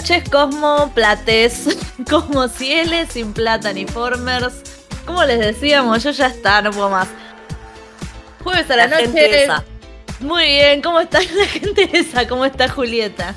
noches, Cosmo Plates, Cosmo Cieles, sin plata ni formers. Como les decíamos, yo ya está, no puedo más. Jueves a la, noche. Muy bien, ¿cómo está la gente esa? ¿Cómo está Julieta?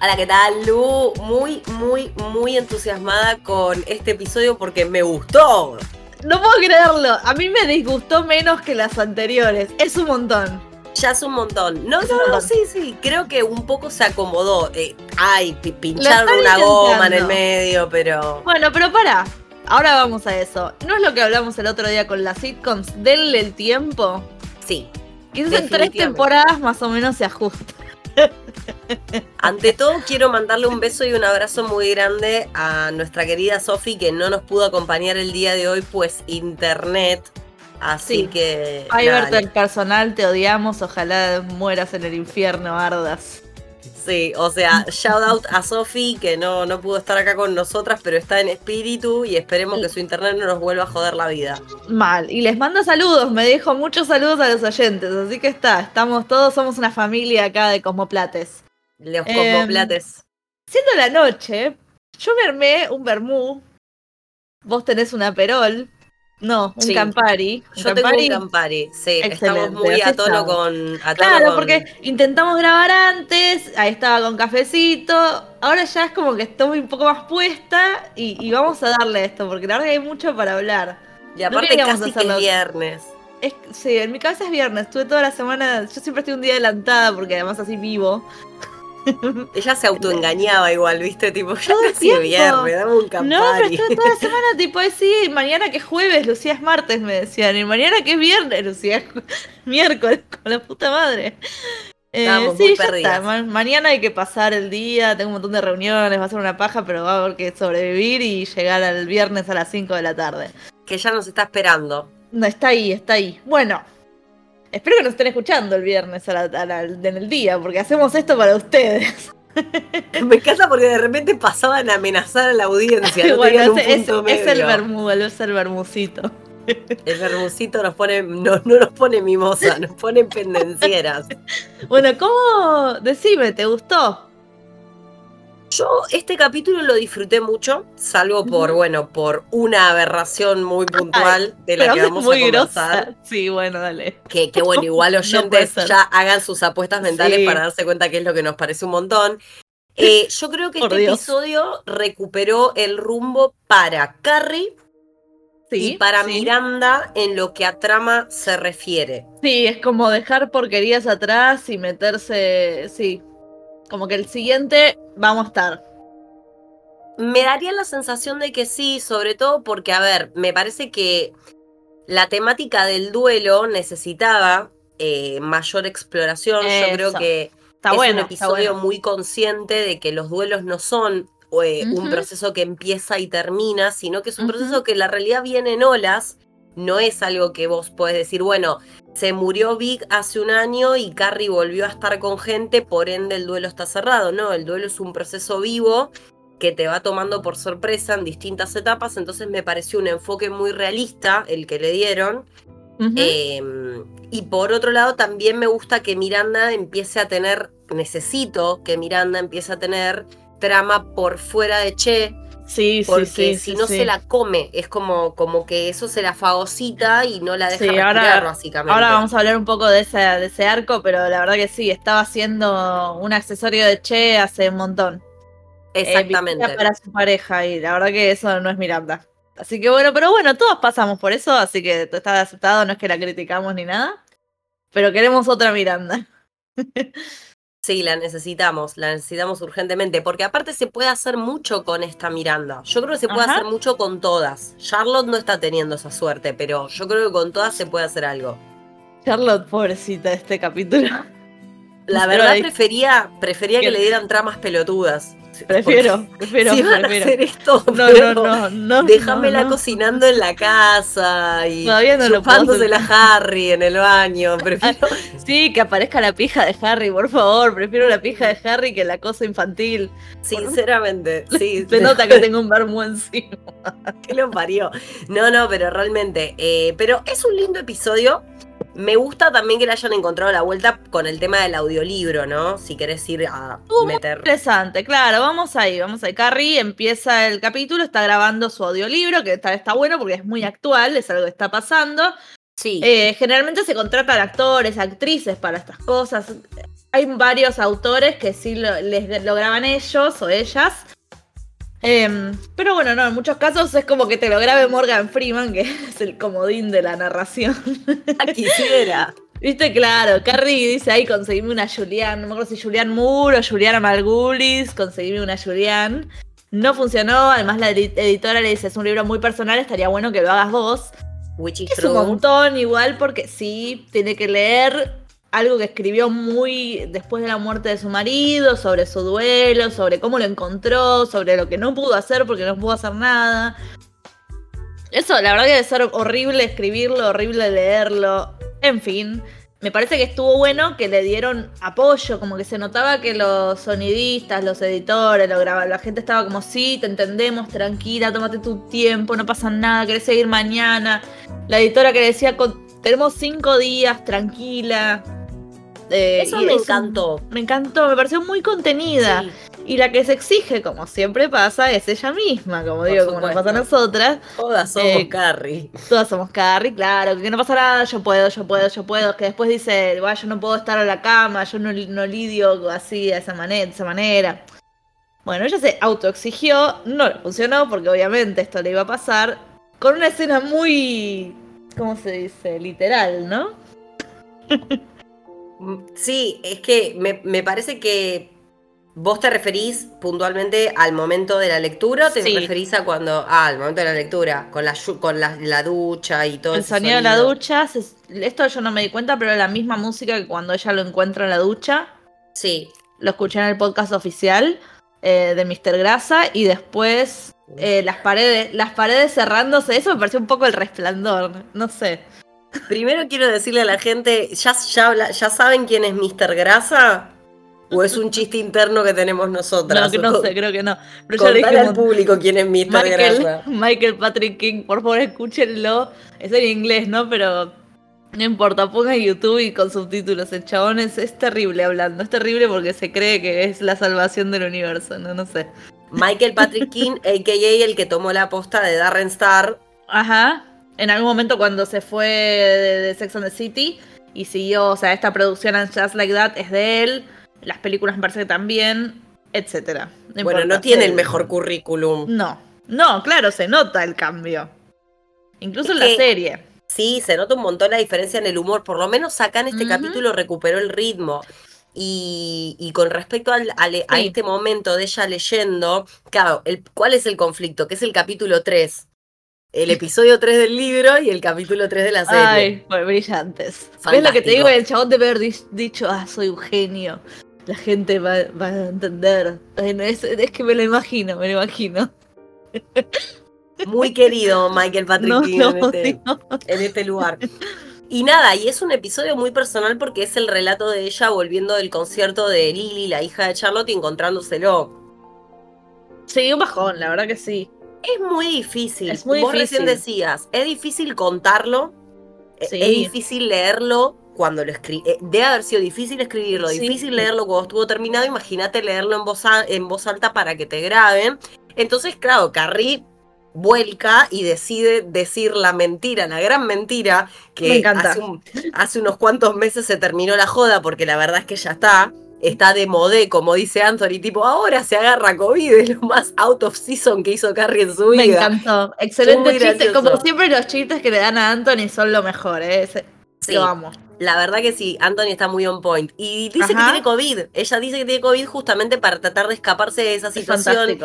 Hola, ¿qué tal, Lu? Muy, muy, muy entusiasmada con este episodio porque me gustó. No puedo creerlo. A mí me disgustó menos que las anteriores. Es un montón. Ya es un montón. No, no, no, sí, sí. Creo que un poco se acomodó. Eh, ay, pincharon una goma en el medio, pero. Bueno, pero para. Ahora vamos a eso. ¿No es lo que hablamos el otro día con las sitcoms? Denle el tiempo. Sí. Quizás en tres temporadas más o menos se ajusta. Ante todo, quiero mandarle un beso y un abrazo muy grande a nuestra querida Sofi, que no nos pudo acompañar el día de hoy, pues internet. Así que. Ay, el personal, te odiamos. Ojalá mueras en el infierno, Ardas. Sí, o sea, shout out a Sofi que no, no pudo estar acá con nosotras, pero está en espíritu y esperemos que su internet no nos vuelva a joder la vida. Mal. Y les mando saludos, me dijo muchos saludos a los oyentes, así que está, estamos todos, somos una familia acá de Cosmoplates. Los Cosmoplates. Em, siendo la noche, yo me armé un vermú. Vos tenés una perol. No, un Campari. Yo tengo un Campari, sí. Estamos muy a tono con. claro, porque intentamos grabar antes, ahí estaba con cafecito. Ahora ya es como que estoy un poco más puesta y, vamos a darle esto, porque la verdad que hay mucho para hablar. Y aparte casi que es viernes. sí, en mi casa es viernes. Estuve toda la semana. Yo siempre estoy un día adelantada porque además así vivo. Ella se autoengañaba igual, ¿viste? Tipo, ya casi viernes, dame un Campari. No, pero estuve toda la semana, tipo, sí, mañana que es jueves, Lucía es martes, me decían. Y mañana que es viernes, Lucía es miércoles, con la puta madre. Eh, sí, ya está. mañana hay que pasar el día, tengo un montón de reuniones, va a ser una paja, pero va a haber que sobrevivir y llegar al viernes a las 5 de la tarde. Que ya nos está esperando. No, está ahí, está ahí. Bueno, Espero que nos estén escuchando el viernes en el día, porque hacemos esto para ustedes. Me encanta porque de repente pasaban a amenazar a la audiencia. No es, el vermudo, es el vermucito. El vermucito nos pone, no, no nos pone mimosa, nos pone pendencieras. Bueno, ¿cómo? Decime, ¿te gustó? Yo este capítulo lo disfruté mucho, salvo por, bueno, por una aberración muy puntual de la que vamos a conversar. Sí, bueno, dale. Que, bueno, igual oyentes ya hagan sus apuestas mentales para darse cuenta que es lo que nos parece un montón. Eh, yo creo que este episodio recuperó el rumbo para Carrie y para Miranda en lo que a trama se refiere. Sí, es como dejar porquerías atrás y meterse, sí, como que el siguiente vamos a estar. Me daría la sensación de que sí, sobre todo porque, a ver, me parece que la temática del duelo necesitaba eh, mayor exploración. Yo creo que Está es un episodio muy consciente de que los duelos no son eh, un proceso que empieza y termina, sino que es un proceso que la realidad viene en olas. No es algo que vos podés decir, bueno, se murió Vic hace un año y Carrie volvió a estar con gente, por ende el duelo está cerrado. No, el duelo es un proceso vivo que te va tomando por sorpresa en distintas etapas, entonces me pareció un enfoque muy realista el que le dieron. Em, y por otro lado, también me gusta que Miranda empiece a tener, necesito que Miranda empiece a tener trama por fuera de Che, Sí, porque sí, si no se la come, es como, como que eso se la fagocita y no la deja respirar, ahora, básicamente. Ahora vamos a hablar un poco de ese, de ese arco, pero la verdad que sí, estaba siendo un accesorio de Che hace un montón. Eh, Exactamente. para su pareja, y la verdad que eso no es Miranda. Así que bueno, pero bueno, todos pasamos por eso, así que está aceptado, no es que la criticamos ni nada. Pero queremos otra Miranda. Sí, la necesitamos, la necesitamos urgentemente, porque aparte se puede hacer mucho con esta Miranda. Yo creo que se puede hacer mucho con todas. Charlotte no está teniendo esa suerte, pero yo creo que con todas se puede hacer algo. Charlotte, pobrecita, este capítulo. La verdad prefería, prefería que le dieran tramas pelotudas. Prefiero, prefiero. Si van a hacer esto, no, no, no, no, déjamela cocinando en la casa y Todavía no la Harry en el baño. Prefiero... sí, que aparezca la pija de Harry, por favor. Prefiero la pija de Harry que la cosa infantil. Sinceramente, sí. Se nota que tengo un vermo encima. que lo parió. No, no, pero realmente. Eh, pero es un lindo episodio Me gusta también que le hayan encontrado la vuelta con el tema del audiolibro, ¿no? Si querés ir a meter. interesante, claro, vamos ahí, vamos ahí. Carrie empieza el capítulo, está grabando su audiolibro, que está, está bueno porque es muy actual, es algo que está pasando. Sí. Eh, generalmente se contratan actores, actrices para estas cosas. Hay varios autores que sí lo, les, lo graban ellos o ellas. Em, pero bueno, no, en muchos casos es como que te lo grabe Morgan Freeman, que es el comodín de la narración. Quisiera. Viste, claro, Carrie dice ahí, conseguime una Julian, no me acuerdo si Julian Moore o Juliana Margulis, conseguime una Julian. No funcionó, además la editora le dice, es un libro muy personal, estaría bueno que lo hagas vos. Which es un montón igual porque sí, tiene que leer algo que escribió muy después de la muerte de su marido, sobre su duelo, sobre cómo lo encontró, sobre lo que no pudo hacer porque no pudo hacer nada. Eso, la verdad que debe ser horrible escribirlo, horrible leerlo. En fin, me parece que estuvo bueno que le dieron apoyo, como que se notaba que los sonidistas, los editores, lo la gente estaba como, sí, te entendemos, tranquila, tómate tu tiempo, no pasa nada, querés seguir mañana. La editora que decía, tenemos cinco días, tranquila, eh, eso me encantó. Me encantó, me pareció muy contenida. Y la que se exige, como siempre pasa, es ella misma, como digo, como nos pasa a nosotras. Todas somos eh, Carrie. Todas somos Carrie, claro, que no pasa nada, yo puedo, yo puedo, yo puedo. Que después dice, yo no puedo estar a la cama, yo no, no lidio así, de esa, manera, de esa manera. Bueno, ella se autoexigió, no le funcionó porque obviamente esto le iba a pasar, con una escena muy, ¿cómo se dice? Literal, ¿no? Mm, sí, es que me, parece que vos te referís puntualmente al momento de la lectura o te referís a cuando. Ah, al momento de la lectura, con la, con la, ducha y todo El sonido, de la ducha, esto yo no me di cuenta, pero la misma música que cuando ella lo encuentra en la ducha. Sí. Lo escuché en el podcast oficial eh, de Mr. Grasa y después eh, las paredes, las paredes cerrándose. Eso me pareció un poco el resplandor, no sé. Primero quiero decirle a la gente, ¿ya, ya, ya saben quién es Mr. Grasa? ¿O es un chiste interno que tenemos nosotras? No, no sé, creo que no. Pero al público quién es Mr. Grasa. Michael Patrick King, por favor escúchenlo. Es en inglés, ¿no? Pero no importa, pongan YouTube y con subtítulos. El chabón es, terrible hablando. Es terrible porque se cree que es la salvación del universo, no, no sé. Michael Patrick King, a.k.a. el que tomó la posta de Darren Star. Ajá en algún momento cuando se fue de, Sex and the City y siguió, o sea, esta producción Just Like That es de él, las películas me parece que también, etcétera. bueno, no tiene el mejor currículum. No, no, claro, se nota el cambio. Incluso en la serie. Sí, se nota un montón la diferencia en el humor. Por lo menos acá en este capítulo recuperó el ritmo. Y, con respecto al, a este momento de ella leyendo, claro, el, ¿cuál es el conflicto? Que es el capítulo 3 el episodio 3 del libro y el capítulo 3 de la serie. Ay, pues brillantes. ¿Ves lo que te digo? El chabón debe haber dicho, ah, soy un genio. La gente va, a entender. es, que me lo imagino, me lo imagino. Muy querido Michael Patrick King este, en, este, lugar. Y nada, y es un episodio muy personal porque es el relato de ella volviendo del concierto de Lily, la hija de Charlotte, y encontrándoselo. Sí, un bajón, la verdad que sí. Es muy difícil. Es muy Vos recién decías, es difícil contarlo, e, es difícil leerlo cuando lo escribí. Eh, debe haber sido difícil escribirlo, difícil leerlo cuando estuvo terminado. Imagínate leerlo en voz, en voz alta para que te graben. Entonces, claro, Carrie vuelca y decide decir la mentira, la gran mentira, que hace, hace, unos cuantos meses se terminó la joda, porque la verdad es que ya está está de modé, como dice Anthony, tipo, ahora se agarra COVID, es lo más out of season que hizo Carrie en su vida. Me encantó. Excelente chiste. Como siempre, los chistes que le dan a Anthony son lo mejor, ¿eh? Sí. Lo amo. La verdad que sí, Anthony está muy on point. Y dice que tiene COVID. Ella dice que tiene COVID justamente para tratar de escaparse de esa situación.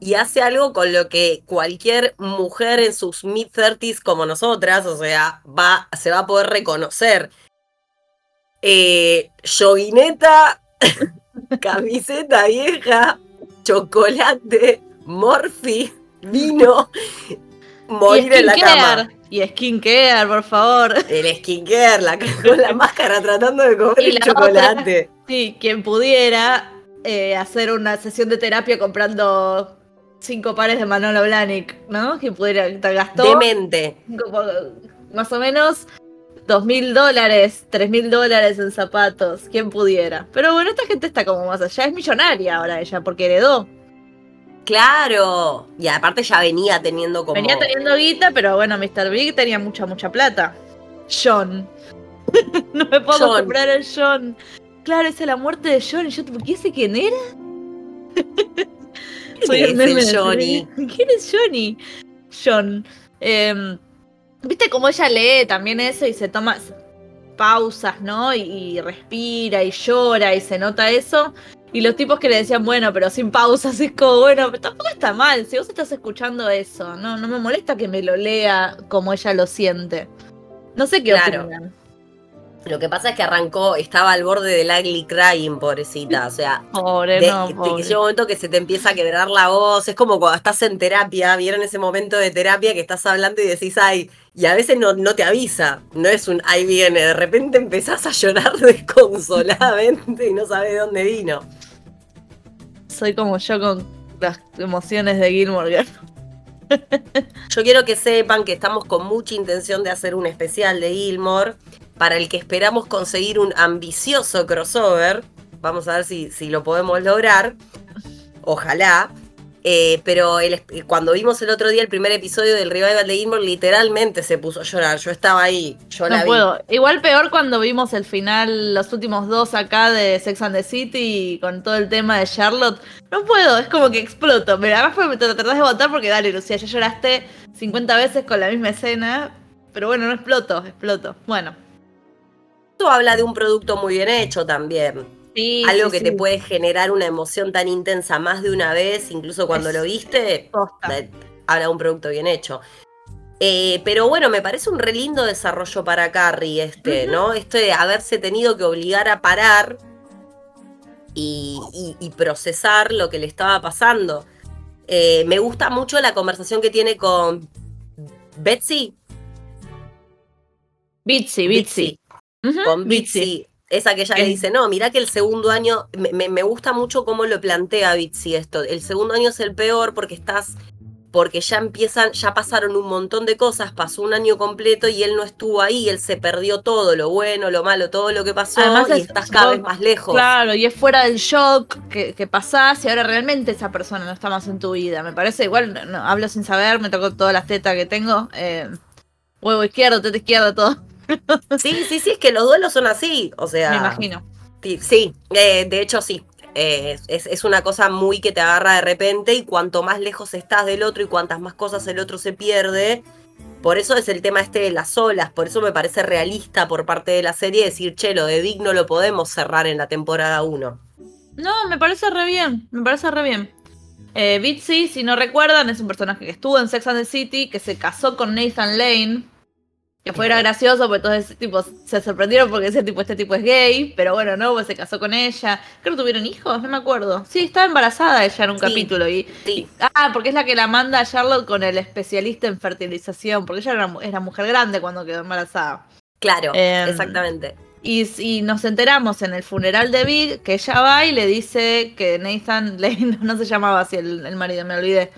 y hace algo con lo que cualquier mujer en sus mid-30s como nosotras, o sea, va, se va a poder reconocer. Eh, camiseta vieja, chocolate, morfi, vino, morir en la cama. Y skincare, por favor. El skincare, la con la máscara tratando de comer el chocolate. sí, quien pudiera eh, hacer una sesión de terapia comprando cinco pares de Manolo Blahnik, ¿no? Quien pudiera, gastó. Demente. Más o menos dos mil dólares, tres mil dólares en zapatos, quién pudiera. Pero bueno, esta gente está como más allá, es millonaria ahora ella, porque heredó. Claro, y aparte ya venía teniendo como... Venía teniendo guita, pero bueno, Mr. Big tenía mucha, mucha plata. John. no me puedo comprar el John. Claro, esa es la muerte de John. Yo, ¿por qué sé quién era? Soy el meme Johnny. ¿Quién es Johnny? John. Em, ¿Viste cómo ella lee también eso y se toma pausas, ¿no? Y, respira y llora y se nota eso. Y los tipos que le decían, bueno, pero sin pausas, es como, bueno, pero tampoco está mal. Si vos estás escuchando eso, no, no me molesta que me lo lea como ella lo siente. No sé qué claro. Lo que pasa es que arrancó, estaba al borde del ugly crying, pobrecita. O sea, pobre, de, no, que llega un momento que se te empieza a quebrar la voz. Es como cuando estás en terapia, vieron ese momento de terapia que estás hablando y decís, ay, y a veces no, no te avisa. No es un ahí viene, de repente empezás a llorar desconsoladamente y no sabes de dónde vino. Soy como yo con las emociones de Gilmore Girl. Yo quiero que sepan que estamos con mucha intención de hacer un especial de Gilmore para el que esperamos conseguir un ambicioso crossover. Vamos a ver si, si lo podemos lograr. Ojalá. Eh, pero cuando vimos el otro día el primer episodio del revival de Gilmore, literalmente se puso a llorar. Yo estaba ahí, yo no puedo. Igual peor cuando vimos el final, los últimos dos acá de Sex and the City con todo el tema de Charlotte. No puedo, es como que exploto. Pero además me tratás de votar porque dale, Lucía, ya lloraste 50 veces con la misma escena. Pero bueno, no exploto, exploto. Bueno. Esto habla de un producto muy bien hecho también. Algo que te puede generar una emoción tan intensa más de una vez, incluso cuando lo viste, habla de un producto bien hecho. Eh, pero bueno, me parece un re lindo desarrollo para Carrie este, ¿no? Esto de haberse tenido que obligar a parar y, procesar lo que le estaba pasando. Eh, me gusta mucho la conversación que tiene con Betsy. Bitsy, Bitsy. Con Bitsy. Esa que ella le dice, no, mira que el segundo año, me, gusta mucho cómo lo plantea Bitsy esto. El segundo año es el peor porque estás, porque ya empiezan, ya pasaron un montón de cosas, pasó un año completo y él no estuvo ahí, él se perdió todo, lo bueno, lo malo, todo lo que pasó y estás cada vez más lejos. Claro, y es fuera del shock que, que, pasás y ahora realmente esa persona no está más en tu vida. Me parece igual, no, hablo sin saber, me tocó todas las tetas que tengo. Eh, huevo izquierdo, teta izquierda, todo. Sí, sí, sí, es que los duelos son así, o sea... Me imagino. Sí, eh, de hecho sí. Eh, es, una cosa muy que te agarra de repente y cuanto más lejos estás del otro y cuantas más cosas el otro se pierde, por eso es el tema este de las olas, por eso me parece realista por parte de la serie decir, che, lo de Digno lo podemos cerrar en la temporada 1. No, me parece re bien, me parece re bien. Eh, Bitsy, si no recuerdan, es un personaje que estuvo en Sex and the City, que se casó con Nathan Lane, que fuera gracioso, porque todos ese tipo se sorprendieron porque ese tipo, este tipo es gay, pero bueno, no, pues se casó con ella. Creo que tuvieron hijos, no me acuerdo. Sí, estaba embarazada ella en un capítulo. Y, ah, porque es la que la manda a Charlotte con el especialista en fertilización, porque ella era, mujer grande cuando quedó embarazada. Claro, em, exactamente. Y, y, nos enteramos en el funeral de Big que ella va y le dice que Nathan Lane, no se llamaba así el, el marido, me olvidé,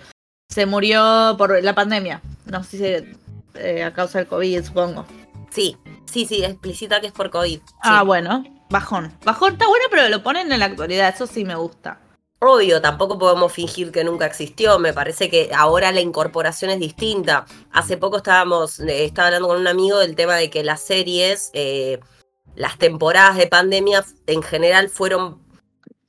se murió por la pandemia. No sé si eh, a causa del COVID, supongo. Sí, sí, sí, explícita que es por COVID. Ah, bueno, bajón. Bajón está bueno, pero lo ponen en la actualidad, eso sí me gusta. Obvio, tampoco podemos fingir que nunca existió. Me parece que ahora la incorporación es distinta. Hace poco estábamos, eh, estaba hablando con un amigo del tema de que las series, eh, las temporadas de pandemia en general fueron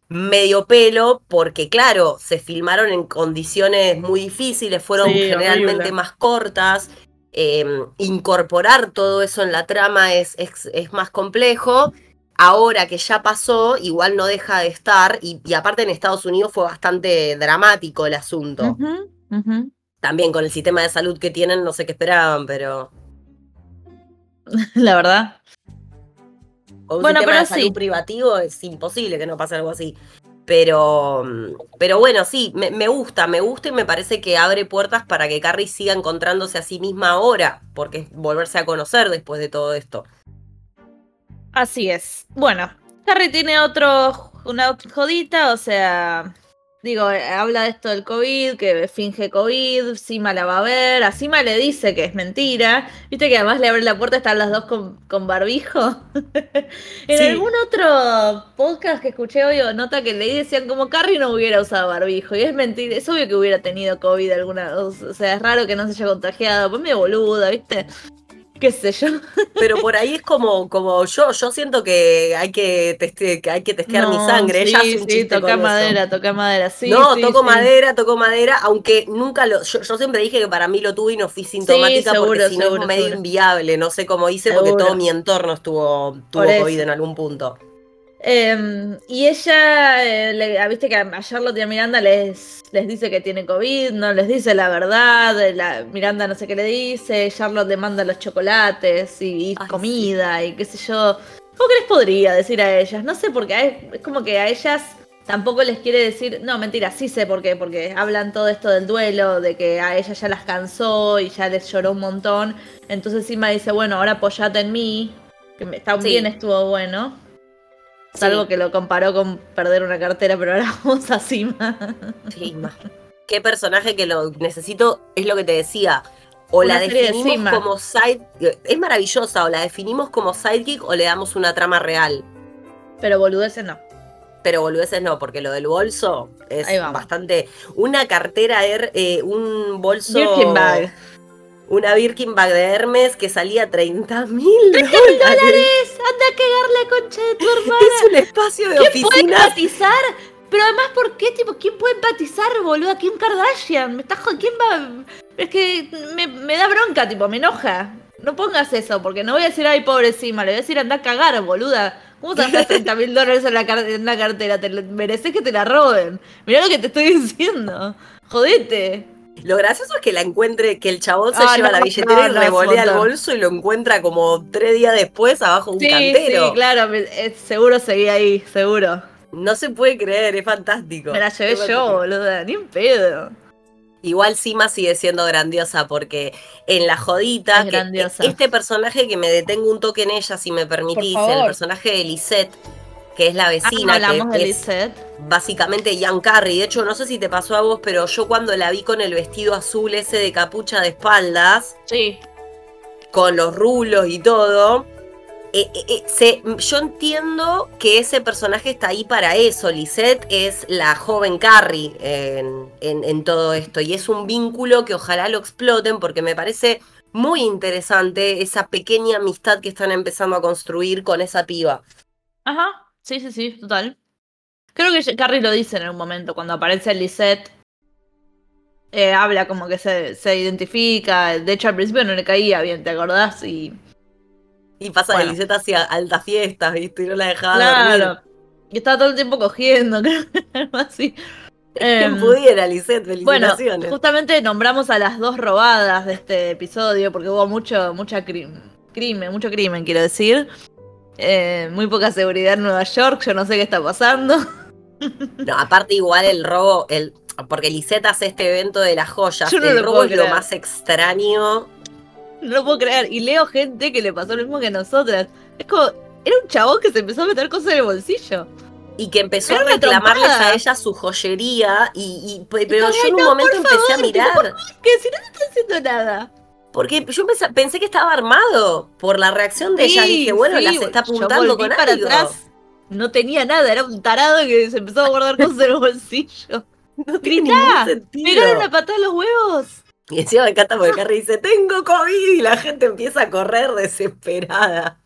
medio pelo, porque claro, se filmaron en condiciones muy difíciles, fueron generalmente más cortas Em, incorporar todo eso en la trama es, es, más complejo. Ahora que ya pasó, igual no deja de estar, y, aparte en Estados Unidos fue bastante dramático el asunto. También con el sistema de salud que tienen, no sé qué esperaban, pero... La verdad. Con un bueno, sistema de salud privativo es imposible que no pase algo así. Pero, pero bueno, sí, me, gusta, me gusta y me parece que abre puertas para que Carrie siga encontrándose a sí misma ahora, porque es volverse a conocer después de todo esto. Así es. Bueno, Carrie tiene otro, una jodita, o sea, digo, eh, habla de esto del COVID, que finge COVID, Sima la va a ver, a Sima le dice que es mentira, viste que además le abre la puerta, están las dos con, barbijo. en algún otro podcast que escuché hoy o nota que leí decían como Carrie no hubiera usado barbijo, y es mentira, es obvio que hubiera tenido COVID alguna, o sea, es raro que no se haya contagiado, pues medio boluda, viste qué sé yo. Pero por ahí es como, como yo, yo siento que hay que, que hay que testear mi sangre. Sí, sí, toca madera, toca madera, sí. No, toco madera, toco madera, aunque nunca lo, yo, siempre dije que para mí lo tuve y no fui sintomática porque si no es medio inviable, no sé cómo hice porque todo mi entorno estuvo, tuvo COVID en algún punto. Em, y ella, eh, ah, viste que a Charlotte y a Miranda les, les dice que tiene COVID, no les dice la verdad, la, Miranda no sé qué le dice, Charlotte le manda los chocolates y, comida y qué sé yo. ¿Cómo que les podría decir a ellas? No sé, porque es como que a ellas tampoco les quiere decir, no, mentira, sí sé por qué, porque hablan todo esto del duelo, de que a ella ya las cansó y ya les lloró un montón. Entonces Sima dice, bueno, ahora apoyate en mí, que también estuvo bueno. Salvo que lo comparó con perder una cartera, pero ahora vamos a Sima. Sima. Qué personaje que lo necesito, es lo que te decía. O la definimos como side. Es maravillosa, o la definimos como sidekick o le damos una trama real. Pero boludeces no. Pero boludeces no, porque lo del bolso es bastante. Una cartera, eh, un bolso una Birkin bag de Hermes que salía 30 mil dólares. dólares. Anda a cagarle concha de tu hermana. Es un espacio de ¿Quién puede empatizar? Pero además, ¿por qué? Tipo, ¿quién puede empatizar, boludo? Kim Kardashian. Me está ¿Quién va? Es que me, da bronca, tipo, me enoja. No pongas eso, porque no voy a decir, ay, pobrecima, le voy a decir, anda a cagar, boluda. ¿Cómo te gastas 30 mil dólares en la, en la cartera? Te mereces que te la roben. Mirá lo que te estoy diciendo. Jodete. Lo gracioso es que la encuentre, que el chabón se ah, lleva la billetera y revolea el bolso y lo encuentra como tres días después abajo de un cantero. Sí, claro, seguro seguía ahí, seguro. No se puede creer, es fantástico. Me la llevé yo, boluda, ni un pedo. Igual Sima sigue siendo grandiosa porque en la jodita, este personaje que me detengo un toque en ella, si me permitís, el personaje de Lisette, que es la vecina. hablamos que, de es básicamente Ian Carrey. De hecho, no sé si te pasó a vos, pero yo cuando la vi con el vestido azul ese de capucha de espaldas. Sí. Con los rulos y todo. Eh, eh, eh, yo entiendo que ese personaje está ahí para eso. Lisette es la joven Carrie en, en todo esto. Y es un vínculo que ojalá lo exploten porque me parece muy interesante esa pequeña amistad que están empezando a construir con esa piba. Ajá. Sí, sí, sí, total. Creo que Carrie lo dice en un momento, cuando aparece Lisette. Eh, habla como que se, se, identifica. De hecho, al principio no le caía bien, ¿te acordás? Y. Y pasa que Lisette hacía altas fiestas, ¿viste? Y no la dejaba claro. Y estaba todo el tiempo cogiendo, creo algo así. Quien em, pudiera, Lisette, felicitaciones. Bueno, justamente nombramos a las dos robadas de este episodio, porque hubo mucho, mucha crimen, mucho crimen, quiero decir. Eh, muy poca seguridad en Nueva York, yo no sé qué está pasando. No, aparte igual el robo, el, porque Lisette hace este evento de las joyas, el robo es lo más extraño. No lo puedo creer. Y leo gente que le pasó lo mismo que a nosotras. Es como, era un chabón que se empezó a meter cosas en el bolsillo. Y que empezó a reclamarles a ella su joyería. Y, pero yo en un momento empecé a mirar. Que si no te está haciendo nada. Porque yo pensé, que estaba armado por la reacción de ella. Dije, bueno, las está apuntando con para atrás. No tenía nada, era un tarado que se empezó a guardar cosas en el bolsillo. No tiene ningún sentido. Pegaron la patada los huevos. Y encima me encanta porque Carrie dice, tengo COVID, y la gente empieza a correr desesperada.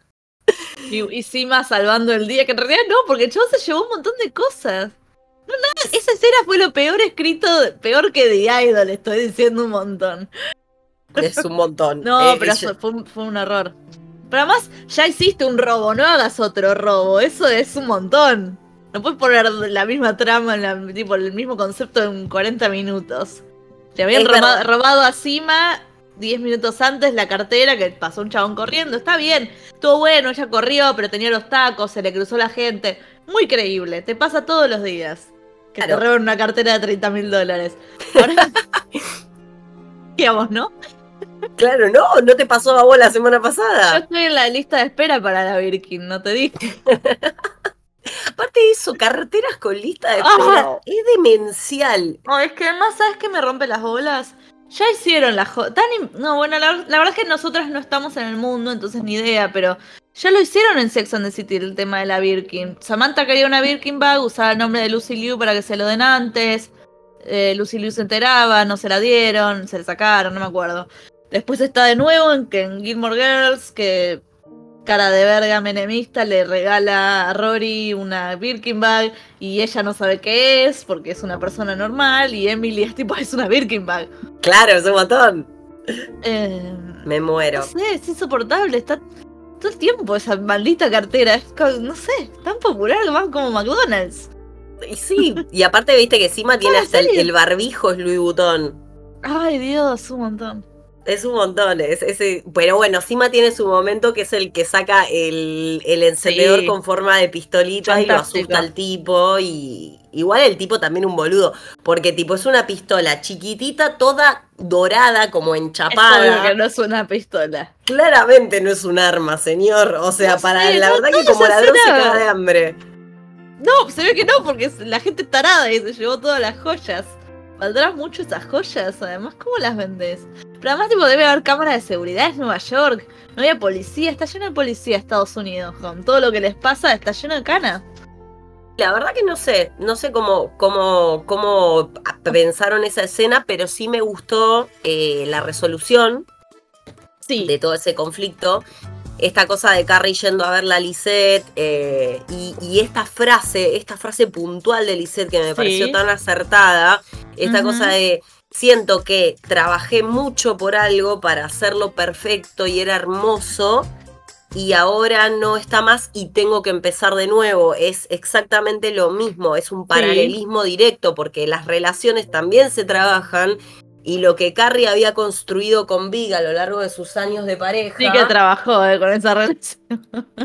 Y, y Sima salvando el día, que en realidad no, porque el chavo se llevó un montón de cosas. No, nada, esa escena fue lo peor escrito, peor que The Idol, estoy diciendo un montón. Es un montón. no, eh, pero fue, un, error. Pero además, ya hiciste un robo, no hagas otro robo. Eso es un montón. No puedes poner la misma trama, la, tipo, el mismo concepto en 40 minutos. Te habían robado, a Cima 10 minutos antes la cartera que pasó un chabón corriendo. Está bien, estuvo bueno, ella corrió, pero tenía los tacos, se le cruzó la gente. Muy creíble, te pasa todos los días. Que te roban una cartera de 30 mil dólares. Ahora, digamos, ¿no? Claro, no, no te pasó a vos la semana pasada. Yo estoy en la lista de espera para la Birkin, no te dije. Aparte de eso, carreteras con lista de espera. Es demencial. Oh, es que además, ¿sabes qué me rompe las bolas? Ya hicieron la No, bueno, la, verdad es que nosotras no estamos en el mundo, entonces ni idea, pero ya lo hicieron en Sex and the City el tema de la Birkin. Samantha quería una Birkin bag, usaba el nombre de Lucy Liu para que se lo den antes. Eh, Lucy Liu se enteraba, no se la dieron, se la sacaron, no me acuerdo. Después está de nuevo en, en Gilmore Girls, que cara de verga menemista le regala a Rory una Birkin bag y ella no sabe qué es porque es una persona normal y Emily es tipo, es una Birkin bag. Claro, es un montón. Eh, Me muero. No sé, es insoportable, está todo el tiempo esa maldita cartera, es no sé, tan popular más como McDonald's. Y sí, y aparte viste que encima tiene hasta el, el, barbijo es Louis Vuitton. Ay Dios, un montón. Es un montón, es, ese, pero bueno, Sima tiene su momento que es el que saca el, el encendedor con forma de pistolita y lo asusta al tipo y igual el tipo también un boludo, porque tipo es una pistola chiquitita, toda dorada, como enchapada. Es que no es una pistola. Claramente no es un arma, señor. O sea, para la verdad que como ladrón se caga de hambre. No, se ve que no, porque la gente tarada y se llevó todas las joyas. ¿Valdrán mucho esas joyas? Además, ¿cómo las vendes? Pero además, tipo, debe haber cámaras de seguridad, es Nueva York. No hay policía, está lleno de policía Estados Unidos. Con todo lo que les pasa, está lleno de cana. La verdad que no sé, no sé cómo, cómo, cómo pensaron esa escena, pero sí me gustó eh, la resolución sí. de todo ese conflicto esta cosa de Carrie yendo a ver la Lisette eh, y, esta frase, esta frase puntual de Lisette que me pareció tan acertada, esta cosa de siento que trabajé mucho por algo para hacerlo perfecto y era hermoso y ahora no está más y tengo que empezar de nuevo. Es exactamente lo mismo, es un paralelismo directo porque las relaciones también se trabajan y lo que Carrie había construido con Big a lo largo de sus años de pareja. Sí que trabajó eh, con esa relación.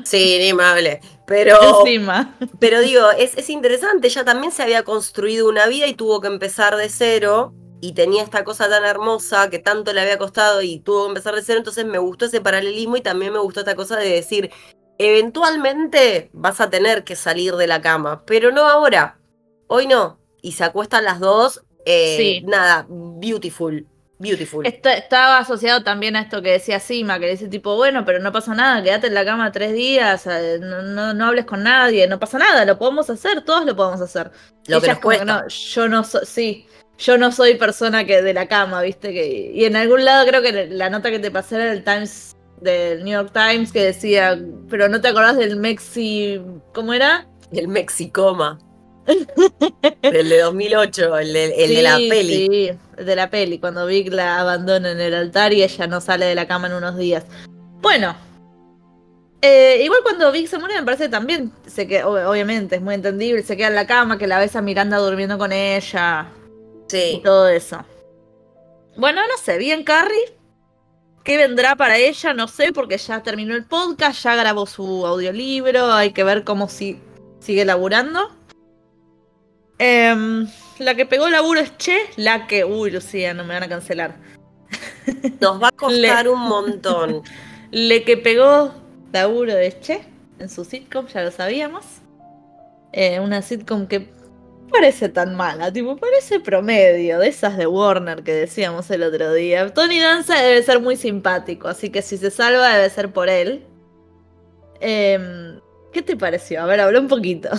Sí, ni amable. Pero, Encima. pero digo, es, es interesante, ella también se había construido una vida y tuvo que empezar de cero y tenía esta cosa tan hermosa que tanto le había costado y tuvo que empezar de cero, entonces me gustó ese paralelismo y también me gustó esta cosa de decir, eventualmente vas a tener que salir de la cama, pero no ahora, hoy no. Y se acuestan las dos eh, sí. Nada, beautiful. Beautiful. estaba asociado también a esto que decía Sima, que dice tipo, bueno, pero no pasa nada, quédate en la cama tres días, eh, no, no, hables con nadie, no pasa nada, lo podemos hacer, todos lo podemos hacer. Lo que nos no, yo no soy, sí, yo no soy persona que de la cama, viste, que y en algún lado creo que la nota que te pasé era el Times del New York Times que decía, pero no te acordás del Mexi, ¿cómo era? El Mexicoma. el de 2008, el de, el de la peli. Sí, el de la peli, cuando Vic la abandona en el altar y ella no sale de la cama en unos días. Bueno, eh, igual cuando Vic se muere me parece también, se que, obviamente, es muy entendible, se queda en la cama, que la ves a Miranda durmiendo con ella. Sí. Y todo eso. Bueno, no sé, bien Carrie. ¿Qué vendrá para ella? No sé, porque ya terminó el podcast, ya grabó su audiolibro, hay que ver cómo si sigue laburando. Em, la que pegó laburo es Che, la que. Uy, Lucía, no me van a cancelar. Nos va a costar un montón. Le que pegó laburo es Che en su sitcom, ya lo sabíamos. Eh, una sitcom que parece tan mala, tipo, parece promedio, de esas de Warner que decíamos el otro día. Tony Danza debe ser muy simpático, así que si se salva debe ser por él. Em, ¿Qué te pareció? A ver, habla un poquito.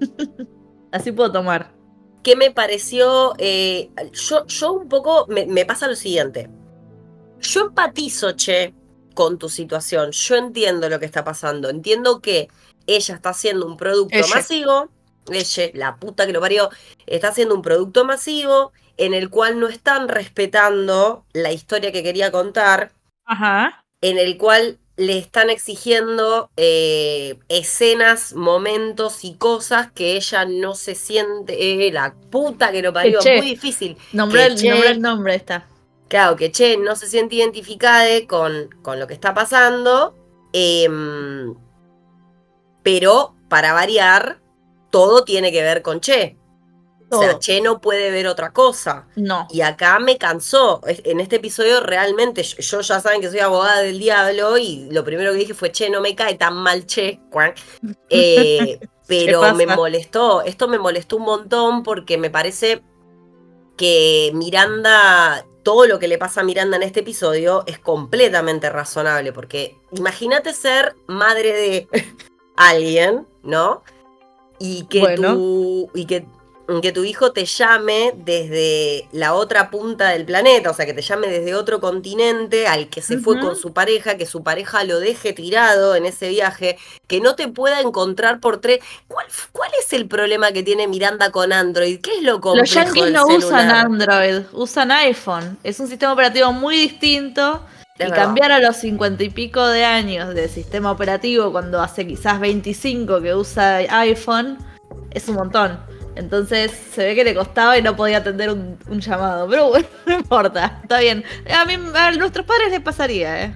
Así puedo tomar. ¿Qué me pareció? Eh, yo, yo un poco me, pasa lo siguiente. Yo empatizo, che, con tu situación. Yo entiendo lo que está pasando. Entiendo que ella está haciendo un producto masivo. Ella, la puta que lo parió, está haciendo un producto masivo en el cual no están respetando la historia que quería contar. Ajá. En el cual le están exigiendo eh, escenas, momentos y cosas que ella no se siente. Eh, la puta que lo parió, muy difícil. Nombre el, nombre está. Claro, que Che no se siente identificada con, con lo que está pasando. Em, pero, para variar, todo tiene que ver con Che. O sea, Che no puede ver otra cosa. No. Y acá me cansó. En este episodio realmente, yo, ya saben que soy abogada del diablo y lo primero que dije fue, Che, no me cae tan mal Che. Eh, pero me molestó. Esto me molestó un montón porque me parece que Miranda, todo lo que le pasa a Miranda en este episodio es completamente razonable, porque imagínate ser madre de alguien, ¿no? Y que, tú, y que que tu hijo te llame desde la otra punta del planeta, o sea, que te llame desde otro continente al que se fue con su pareja, que su pareja lo deje tirado en ese viaje, que no te pueda encontrar por tres. ¿Cuál, cuál es el problema que tiene Miranda con Android? ¿Qué es lo complejo Los yankees no usan Android, usan iPhone. Es un sistema operativo muy distinto. y cambiar a los cincuenta y pico de años de sistema operativo cuando hace quizás 25 que usa iPhone es un montón. Entonces se ve que le costaba y no podía atender un, llamado. Pero bueno, no importa, está bien. A mí, a nuestros padres les pasaría, ¿eh?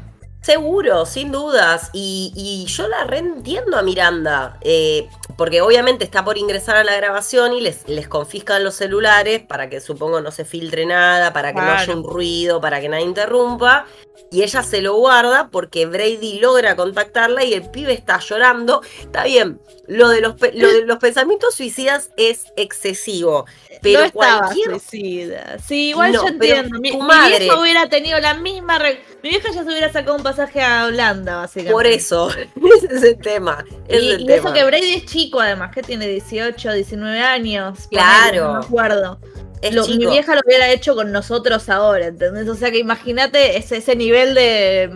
Seguro, sin dudas. Y, yo la reentiendo a Miranda. Eh, porque obviamente está por ingresar a la grabación y les, les confiscan los celulares para que supongo no se filtre nada, para que no haya un ruido, para que nadie interrumpa. Y ella se lo guarda porque Brady logra contactarla y el pibe está llorando. Está bien, lo de los, de los pensamientos suicidas es excesivo. Pero no estaba suicida. Sí, igual yo entiendo. Mi, madre... hubiera tenido la misma. Mi vieja ya se hubiera sacado un pasaje a Holanda, básicamente. Por eso, ese es el tema. y, eso que Brady es chico, además, que tiene 18, 19 años. Claro. no me acuerdo. mi vieja lo hubiera hecho con nosotros ahora, ¿entendés? O sea que imagínate ese, ese nivel de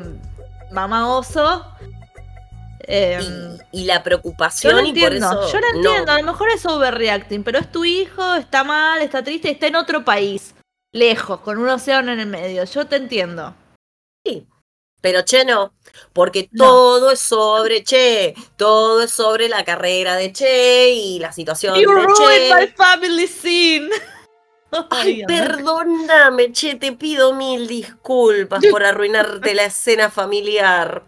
mamá oso Em, y, la preocupación yo y por eso. Yo lo entiendo, a lo mejor es overreacting, pero es tu hijo, está mal, está triste, está en otro país, lejos, con un océano en el medio. Yo te entiendo. Sí. Pero Che no, porque todo es sobre Che, todo es sobre la carrera de Che y la situación de Che. my family scene. Ay, perdóname, Che, te pido mil disculpas por arruinarte la escena familiar.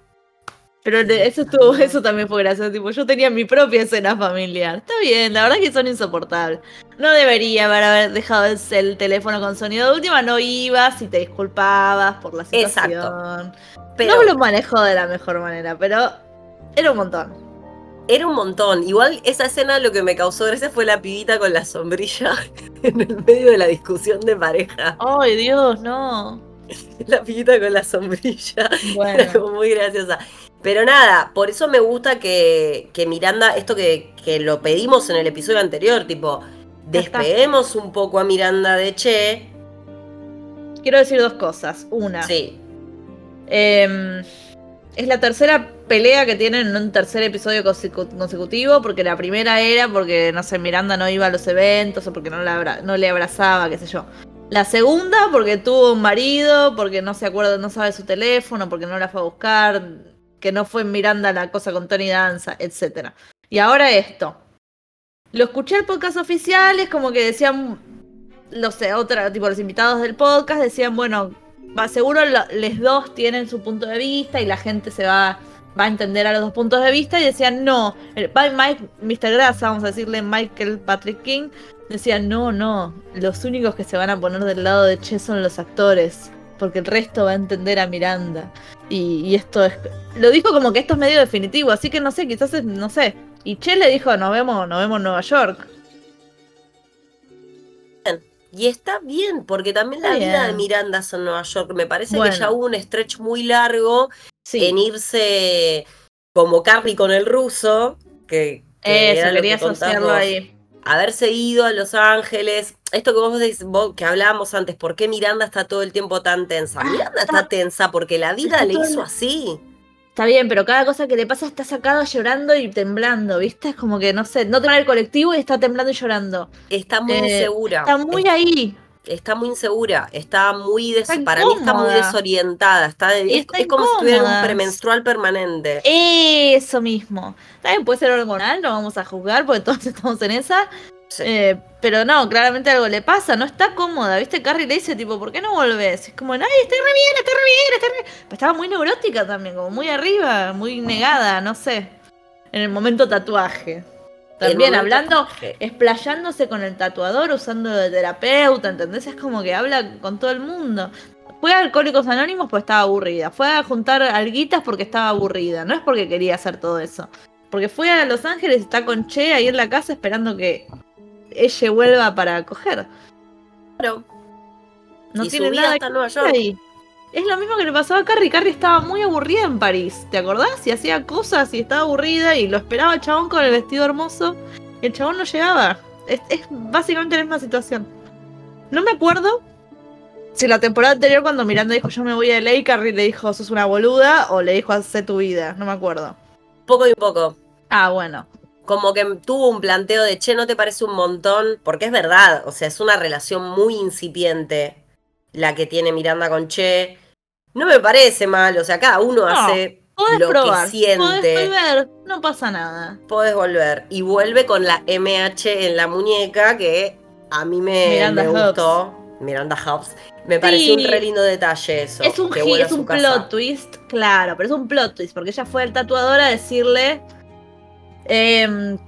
Pero eso estuvo, eso también fue gracioso. Tipo, yo tenía mi propia escena familiar. Está bien, la verdad es que son insoportables. No debería haber dejado el, teléfono con sonido de última, no ibas y te disculpabas por la situación. Exacto. Pero, no lo manejó de la mejor manera, pero era un montón. Era un montón. Igual esa escena lo que me causó gracia fue la pibita con la sombrilla en el medio de la discusión de pareja. Ay, Dios, no. La pibita con la sombrilla. Bueno. Era como muy graciosa. Pero nada, por eso me gusta que, Miranda, esto que, lo pedimos en el episodio anterior, tipo, despeguemos un poco a Miranda de Che. Quiero decir dos cosas. Una. Sí. Em, es la tercera pelea que tienen en un tercer episodio consecutivo, porque la primera era porque, no sé, Miranda no iba a los eventos o porque no, no le abrazaba, qué sé yo. La segunda porque tuvo un marido, porque no se acuerda, no sabe su teléfono, porque no la fue a buscar que no fue Miranda la cosa con Tony Danza, etc. Y ahora esto. Lo escuché el podcast oficial, es como que decían, no sé, otra, tipo los invitados del podcast decían, bueno, seguro los dos tienen su punto de vista y la gente se va, va a entender a los dos puntos de vista y decían, no, el, Mike, Mr. Grasa, vamos a decirle Michael Patrick King, decían, no, no, los únicos que se van a poner del lado de Che son los actores porque el resto va a entender a Miranda. Y, esto es. Lo dijo como que esto es medio definitivo, así que no sé, quizás no sé. Y Che le dijo, nos vemos, nos vemos en Nueva York. Y está bien, porque también la vida de Miranda es en Nueva York. Me parece que ya hubo un stretch muy largo en irse como Carly con el ruso, que, que Eso, ahí haberse ido a Los Ángeles, esto que vos decís, que hablábamos antes, ¿por qué Miranda está todo el tiempo tan tensa? Ah, Miranda está, tensa porque la vida le hizo así. Está bien, pero cada cosa que le pasa está sacado llorando y temblando, ¿viste? Es como que, no sé, no te el colectivo y está temblando y llorando. Está muy eh, insegura. Está muy ahí está muy insegura, está muy para mí está muy desorientada, está, es, como si tuviera un premenstrual permanente. Eso mismo. También puede ser hormonal, no vamos a juzgar porque todos estamos en esa. Eh, pero no, claramente algo le pasa, no está cómoda, ¿viste? Carrie le dice tipo, ¿por qué no volvés? Es como, ay, estoy re bien, estoy re bien, estoy re bien. estaba muy neurótica también, como muy arriba, muy negada, no sé. En el momento tatuaje. También hablando, explayándose con el tatuador, usando de terapeuta, ¿entendés? Es como que habla con todo el mundo. Fue a Alcohólicos Anónimos porque estaba aburrida. Fue a juntar alguitas porque estaba aburrida. No es porque quería hacer todo eso. porque fue a Los Ángeles y está con Che ahí en la casa esperando que ella vuelva para coger. Claro. No Y tiene nada está que Nueva York. ahí. Es lo mismo que le pasaba a Carrie. Carrie estaba muy aburrida en París, ¿te acordás? Y hacía cosas y estaba aburrida y lo esperaba el chabón con el vestido hermoso. Y el chabón no llegaba. Es, es básicamente la misma situación. No me acuerdo si la temporada anterior cuando Miranda dijo yo me voy a LA, Carrie le dijo sos una boluda o le dijo hace tu vida. No me acuerdo. Poco y poco. Ah, bueno. Como que tuvo un planteo de, che, ¿no te parece un montón? Porque es verdad, o sea, es una relación muy incipiente la que tiene Miranda con Che. No me parece mal, o sea, cada uno hace lo probar. que siente. Podés volver. No pasa nada. Podés volver. Y vuelve con la MH en la muñeca que a mí me, Miranda me Hobbs. gustó. Miranda Hobbs. Me pareció un Sí. re lindo detalle eso. Es un, es casa. plot twist, claro, pero es un plot twist, porque ella fue al tatuador a decirle, em,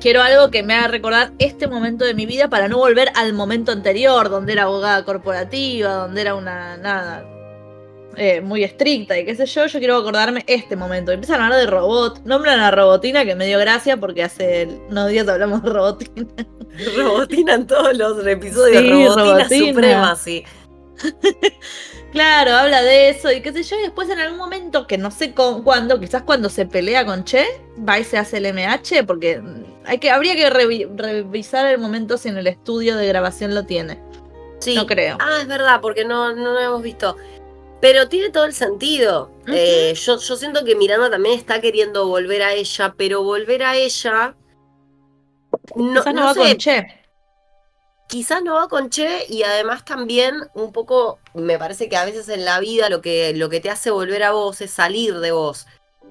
quiero algo que me haga recordar este momento de mi vida para no volver al momento anterior, donde era abogada corporativa, donde era una, nada, eh, muy estricta y qué sé yo, yo quiero acordarme este momento. Empiezan a hablar de robot, nombran a Robotina, que me dio gracia porque hace unos días hablamos de Robotina. Robotina en todos los episodios. Sí, Robotina, Robotina. Suprema, sí. Claro, habla de eso y qué sé yo, y después en algún momento, que no sé con, cuándo, quizás cuando se pelea con Che, va y se hace el MH, porque mm, hay que, habría que revi- revisar el momento si en el estudio de grabación lo tiene. Sí. No creo. Ah, es verdad, porque no, no lo hemos visto. Pero tiene todo el sentido. Eh, yo, yo siento que Miranda también está queriendo volver a ella, pero volver a ella. No, quizás no, no va sé, con Che. Quizás no va con Che y además también un poco me parece que a veces en la vida lo que, lo que te hace volver a vos es salir de vos.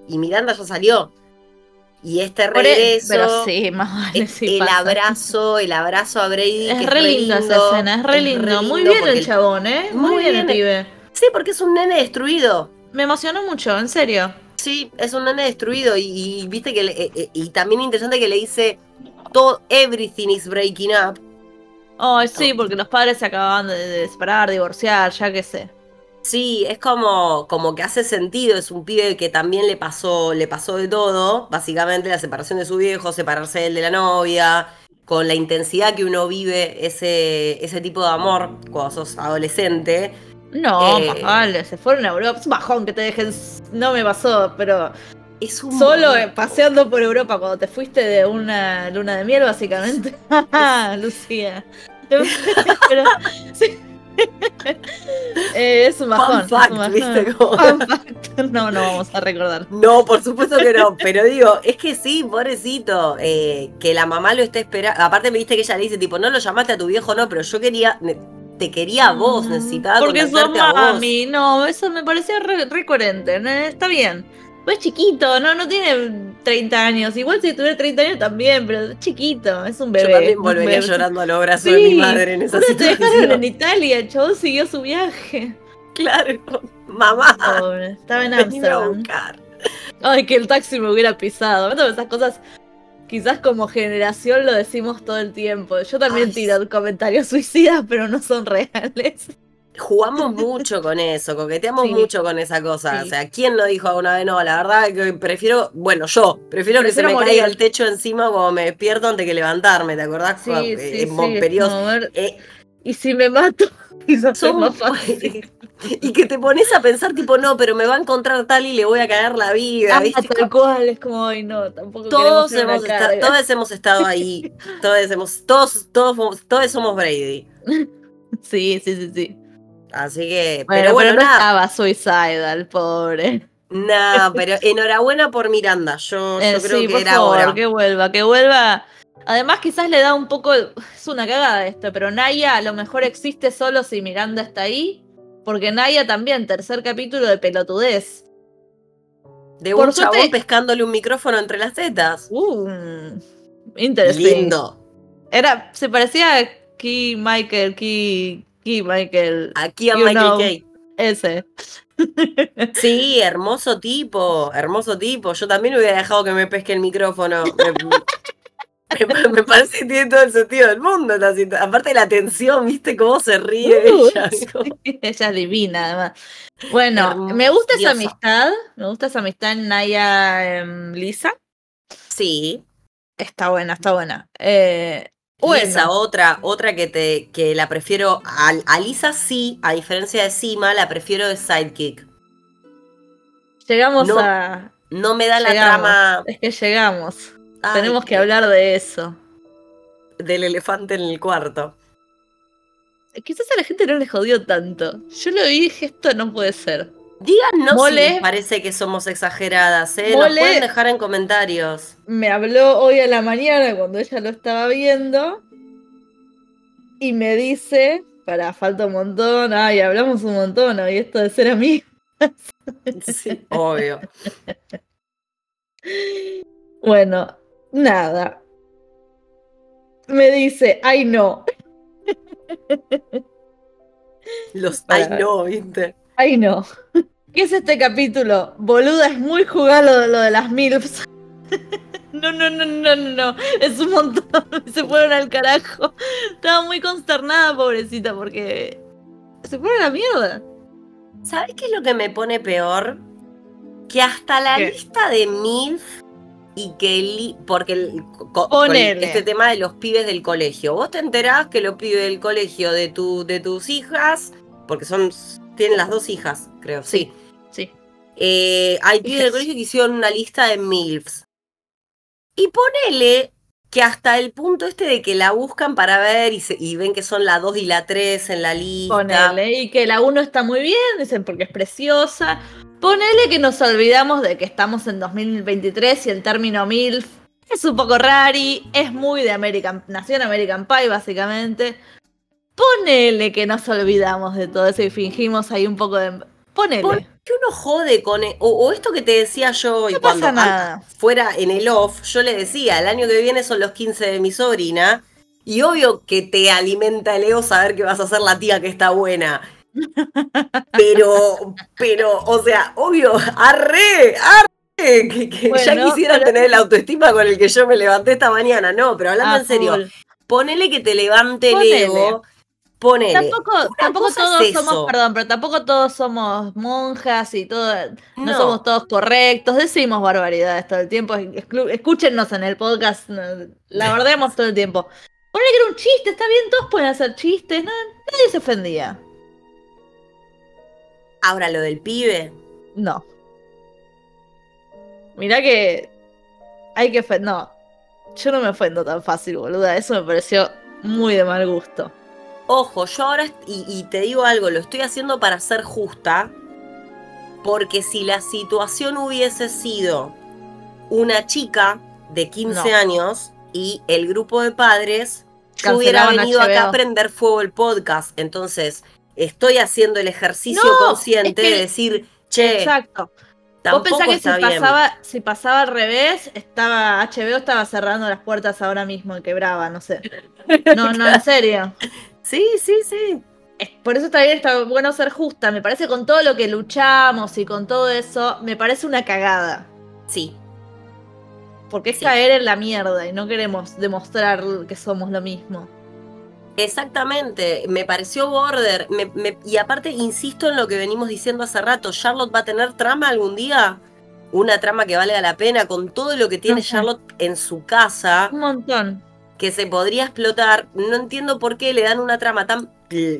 Y Miranda ya salió. Y este e- regreso, pero sí, más vale el, sí el pasa. abrazo, el abrazo a Brady. que Es re lindo esa escena, es re lindo. Muy lindo bien el chabón, ¿eh? Muy, Muy bien, el bien. pibe. Sí, porque es un nene destruido. Me emocionó mucho, en serio. Sí, es un nene destruido. Y, y viste que le- eh, eh, y también interesante que le dice todo everything is breaking up. Ay, sí, porque los padres se acababan de, separar, divorciar, ya que sé. Sí, es como, como que hace sentido, es un pibe que también le pasó, le pasó de todo, básicamente la separación de su viejo, separarse de él de la novia, con la intensidad que uno vive ese, ese tipo de amor cuando sos adolescente. No, Eh. vale, se fueron a Europa. Es un bajón que te dejen. No me pasó, pero Es un solo eh, paseando por Europa cuando te fuiste de una luna de miel, básicamente. Lucía. Pero, sí. Eh, es un bajón. Fun fact, es un bajón. ¿viste? Como- Fun fact. No, no vamos a recordar. No, por supuesto que no, pero digo, es que sí, pobrecito, eh, que la mamá lo esté esperando. Aparte me viste que ella le dice, tipo, no lo llamaste a tu viejo, no, pero yo quería, te quería a vos, necesitaba Mm, Porque sos contactarte a vos. mami. No, eso me pareció re, re coherente. ¿no? Está bien. Pues chiquito, no, no tiene 30 años. Igual si tuviera 30 años también, pero es chiquito, es un bebé. Yo también volvería llorando a los brazos Sí, de mi madre en esa te dejaron en situación. Italia, el chabón siguió su viaje. Claro, mamá, Pobre, estaba en Amsterdam. Ay, que el taxi me hubiera pisado. Esas cosas, quizás como generación lo decimos todo el tiempo. Yo también Ay, tiro comentarios suicidas, pero no son reales. Jugamos mucho con eso, coqueteamos Sí. mucho con esa cosa. Sí. O sea, ¿quién lo dijo alguna vez? No, la verdad que prefiero, bueno, yo, prefiero, que se me morir. caiga el techo encima cuando me despierto antes que levantarme, ¿te acordás? Sí, eh, ver, Eh, y si me mato, quizás es Son- más fácil. y que te pones a pensar tipo, no, pero me va a encontrar tal y le voy a cagar la vida. Ah, ¿viste? tal cual, es como, ay no, tampoco Todos hemos, esta- carga. todos hemos estado ahí. todos hemos, todos, todos, todos somos Brady. Sí, sí, sí, sí. Así que, Bueno, pero bueno, pero no nada, estaba suicidal, pobre. nada, pero enhorabuena por Miranda. Yo, yo Eh, creo sí, que por era favor, hora. que vuelva, que vuelva. Además, quizás le da un poco. Es una cagada esto, pero Naya a lo mejor existe solo si Miranda está ahí. Porque Naya también, tercer capítulo de pelotudez. De por un chabón pescándole un micrófono entre las tetas. Uh, interesting. Lindo. Era, se parecía a Key Michael, Key, Key Michael, Aquí a Michael know. Kay. ese. Sí, hermoso tipo, hermoso tipo. Yo también hubiera dejado que me pesque el micrófono. Me, me- me parece que tiene todo el sentido del mundo. Aparte de la tensión, ¿viste cómo se ríe Uh, ella? Ella es divina, además. Bueno, Hermosa. me gusta esa amistad. Me gusta esa amistad en Naya em, Lisa. Sí. Está buena, está buena. Eh, Lisa, otra, otra que te, que la prefiero. A, Lisa sí, a diferencia de Sima, la prefiero de Sidekick. Llegamos a. No me da la trama. Es que llegamos. Tenemos que hablar de eso. Del elefante en el cuarto. Quizás a la gente no le jodió tanto. Yo lo vi y dije, esto no puede ser. Díganos si les parece que somos exageradas, ¿eh? Nos pueden dejar en comentarios. Me habló hoy a la mañana cuando ella lo estaba viendo. Y me dice, para falta un montón, ay, hablamos un montón, y esto de ser amigas. Sí, obvio. Bueno, nada. Me dice, ay no. Los ay no, ¿viste? Ay no. ¿Qué es este capítulo? Boluda, es muy jugado lo de las MILFs. No, no, no, no, no, es un montón. Se fueron al carajo. Estaba muy consternada, pobrecita, porque se fueron a la mierda. ¿Sabes qué es lo que me pone peor? Que hasta la lista de MILF y que porque el, este tema de los pibes del colegio. Vos te enterás que los pibes del colegio de tu, de tus hijas, porque son tienen las dos hijas, creo, sí. Sí. Eh, hay pibes del colegio que hicieron una lista de MILFs. Y ponele que hasta el punto este de que la buscan para ver y, y ven que son la 2 y la 3 en la lista. Ponele, y que la 1 está muy bien, dicen porque es preciosa. Ponele que nos olvidamos de que estamos en 2023 y el término MILF es un poco rari, es muy de American, nació en American Pie básicamente. Ponele que nos olvidamos de todo eso y fingimos ahí un poco de... Ponele. que uno jode con... E, o, esto que te decía yo y cuando fuera en el off, yo le decía, el año que viene son los 15 de mi sobrina. Y obvio que te alimenta el ego saber que vas a ser la tía que está buena. Pero, pero, o sea, obvio, arre, arre, que, ya quisiera tener la autoestima con el que yo me levanté esta mañana, no, pero hablando en serio, ponele que te levante el ego. Ponele. Tampoco, tampoco todos somos, perdón, pero tampoco todos somos monjas y todo, no, somos todos correctos, decimos barbaridades todo el tiempo, escúchenos en el podcast, la verdemos todo el tiempo. Ponele que era un chiste, está bien, todos pueden hacer chistes, nadie se ofendía. Ahora lo del pibe. No. Mirá que hay que no. Yo no me ofendo tan fácil, boluda. Eso me pareció muy de mal gusto. Ojo, yo ahora, y, te digo algo, lo estoy haciendo para ser justa, porque si la situación hubiese sido una chica de 15 años y el grupo de padres, yo hubiera venido acá a prender fuego el podcast. Entonces, estoy haciendo el ejercicio consciente de decir, che, exacto. Vos pensás que si pasaba, si pasaba al revés, estaba HBO estaba cerrando las puertas ahora mismo y quebraba, no sé. No, no, en serio. Sí, sí, sí. Por eso también está bueno ser justa. Me parece con todo lo que luchamos y con todo eso, me parece una cagada. Sí. Porque es caer en la mierda y no queremos demostrar que somos lo mismo. Exactamente, me pareció border. y aparte, insisto en lo que venimos diciendo hace rato: ¿Charlotte va a tener trama algún día? Una trama que valga la pena con todo lo que tiene Charlotte en su casa. Un montón. Que se podría explotar. No entiendo por qué le dan una trama tan.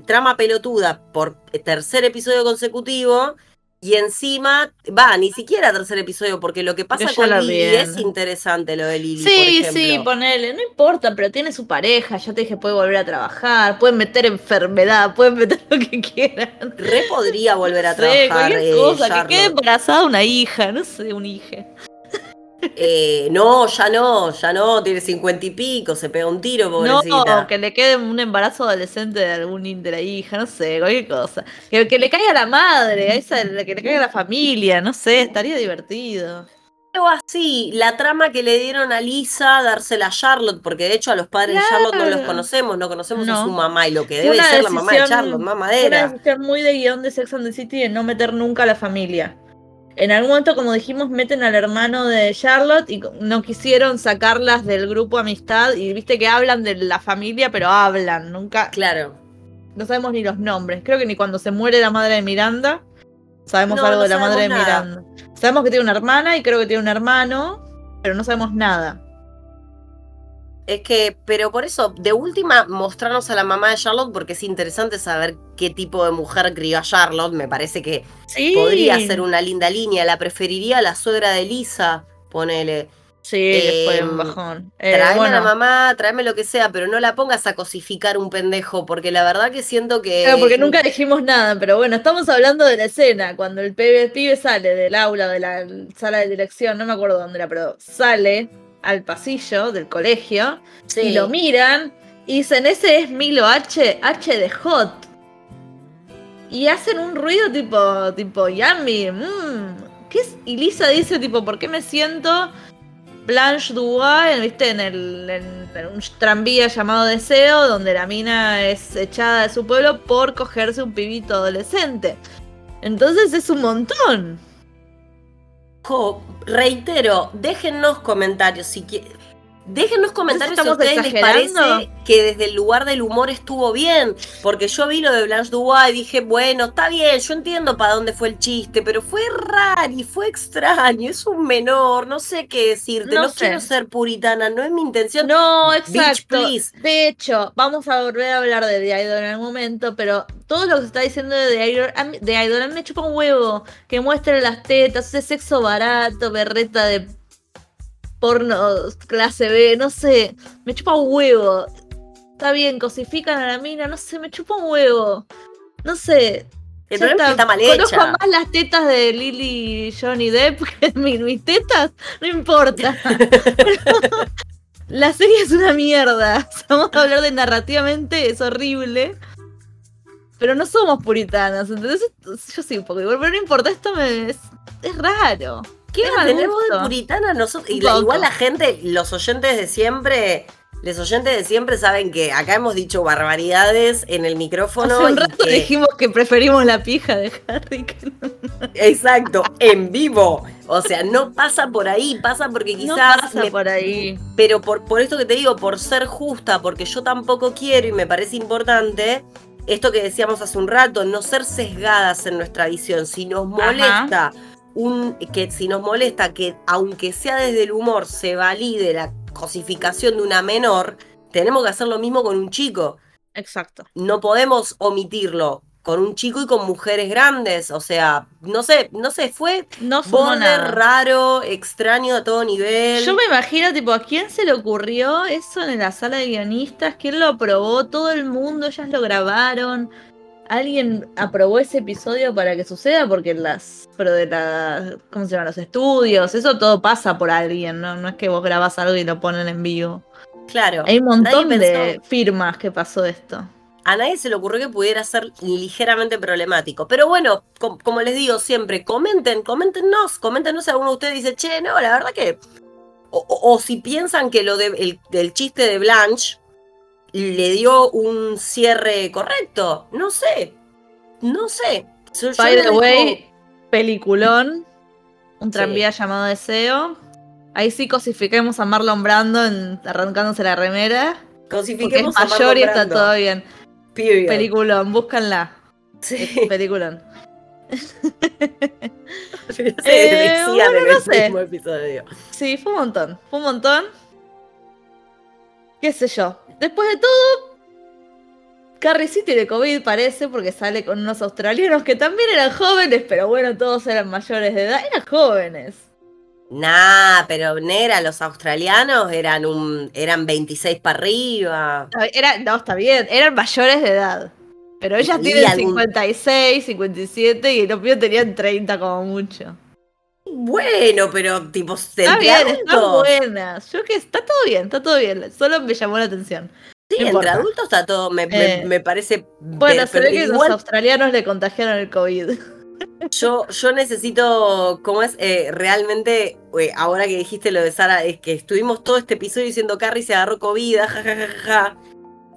trama pelotuda por tercer episodio consecutivo y encima, va, ni siquiera tercer episodio, porque lo que pasa con Lily es interesante lo de Lily. Sí, sí, ponele, no importa, pero tiene su pareja, ya te dije, puede volver a trabajar, pueden meter enfermedad, pueden meter lo que quieran. Re podría volver a trabajar. Sí, cualquier cosa, que quede embarazada una hija, no sé, un hija. Eh, no, ya no, ya no, tiene cincuenta y pico, se pega un tiro, pobrecita. No, que le quede un embarazo adolescente de algún de la hija, no sé, cualquier cosa. Que, que le caiga a la madre, a esa, que le caiga a la familia, no sé, estaría divertido. Algo así, la trama que le dieron a Lisa, dársela a Charlotte, porque de hecho a los padres de Charlotte no los conocemos, no conocemos a su mamá y lo que debe ser la mamá de Charlotte, mamadera. Una decisión muy de guion de Sex and the City de no meter nunca a la familia. En algún momento, como dijimos, meten al hermano de Charlotte y no quisieron sacarlas del grupo Amistad. Y viste que hablan de la familia, pero hablan, nunca. Claro. No sabemos ni los nombres. Creo que ni cuando se muere la madre de Miranda sabemos algo de la madre de Miranda. Sabemos que tiene una hermana y creo que tiene un hermano. pero no sabemos nada. Es que, pero por eso, de última, mostrarnos a la mamá de Charlotte, porque es interesante saber qué tipo de mujer crió a Charlotte. Me parece que podría ser una linda línea. La preferiría a la suegra de Lisa, ponele. Sí, fue un bajón. Eh, tráeme a la mamá, tráeme lo que sea, pero no la pongas a cosificar un pendejo, porque la verdad que siento que. Claro, porque nunca dijimos nada, pero bueno, estamos hablando de la escena, cuando el pibe, pibe sale del aula, de la sala de dirección, no me acuerdo dónde era, pero sale al pasillo del colegio y lo miran y dicen, ese es Milo H, H de Hot. Y hacen un ruido tipo, tipo, yummy, mmm. ¿Qué es? Y Lisa dice, tipo, ¿por qué me siento Blanche Dubois, ¿viste? En, el, en, un tranvía llamado Deseo, donde la mina es echada de su pueblo por cogerse un pibito adolescente. Entonces es un montón. Reitero, déjennos comentarios si quieren Déjenos comentarios si a ustedes les parece que desde el lugar del humor estuvo bien. Porque yo vi lo de Blanche Dubois y dije, bueno, está bien, yo entiendo para dónde fue el chiste, pero fue raro y fue extraño, es un menor, no sé qué decirte, no, quiero ser puritana, no es mi intención. No, exacto. de hecho, vamos a volver a hablar de The Idol en algún momento, pero todo lo que se está diciendo de The Idol, The Idol me chupa un huevo, que muestre las tetas, ese sexo barato, berreta de porno clase B, no sé, me chupa un huevo. Está bien, cosifican a la mina, no sé, me chupa un huevo. No sé. El problema está, mal Conozco más las tetas de Lily y Johnny Depp que mis, tetas, no importa. la serie es una mierda. Vamos a hablar de narrativamente, es horrible. Pero no somos puritanas, entonces yo sí un poco igual, pero no importa, esto me, es raro. ¿Qué tenemos de puritana nosotros? Y igual la gente, los oyentes de siempre, los oyentes de siempre saben que acá hemos dicho barbaridades en el micrófono. Hace un rato dijimos que preferimos la pija de Harry. Exacto, en vivo. O sea, no pasa por ahí, pasa porque quizás. No pasa por ahí. Pero por, por esto que te digo, por ser justa, porque yo tampoco quiero y me parece importante esto que decíamos hace un rato, no ser sesgadas en nuestra visión. Si nos molesta un, que si nos molesta que aunque sea desde el humor se valide la cosificación de una menor, tenemos que hacer lo mismo con un chico. Exacto. No podemos omitirlo con un chico y con mujeres grandes, o sea, no sé, no sé, fue no raro, extraño a todo nivel. Yo me imagino, tipo, ¿a quién se le ocurrió eso en la sala de guionistas? ¿Quién lo aprobó? Todo el mundo, ellas lo grabaron alguien aprobó ese episodio para que suceda porque las pero de la cómo se llama los estudios eso todo pasa por alguien no no es que vos grabas algo y lo ponen en vivo. Claro. Hay un montón de firmas que pasó esto. A nadie se le ocurrió que pudiera ser ligeramente problemático. Pero bueno, como les digo siempre, comenten, coméntenos, coméntenos si alguno de ustedes dice, che, no, la verdad que. O, si piensan que lo de, del chiste de Blanche le dio un cierre correcto. No sé. No sé. By the way, peliculón. Un tranvía llamado Deseo. Ahí sí cosifiquemos a Marlon Brando arrancándose la remera. Cosifiquemos porque es mayor y está todo bien. Peliculón, búscanla. Sí. Peliculón. eh, bueno, no sé. episodio. Sí, fue un montón. Fue un montón. Qué sé yo. Después de todo, Carrie sí tiene COVID, parece, porque sale con unos australianos que también eran jóvenes, pero bueno, todos eran mayores de edad, eran jóvenes. Nah, pero Nera, los australianos eran un eran 26 para arriba. Era, no, está bien, eran mayores de edad. Pero ellas tienen 56, 57 y los míos tenían 30 como mucho. Bueno, pero tipo, está bien, están buenas. Yo que está todo bien, está todo bien. Solo me llamó la atención. Sí, entre adultos está todo, me, eh, parece. Bueno, se ve que los australianos le contagiaron el COVID. Yo, yo necesito, ¿cómo es? Eh, realmente, eh, ahora que dijiste lo de Sara, es que estuvimos todo este episodio diciendo Carrie se agarró COVID, jajajaja.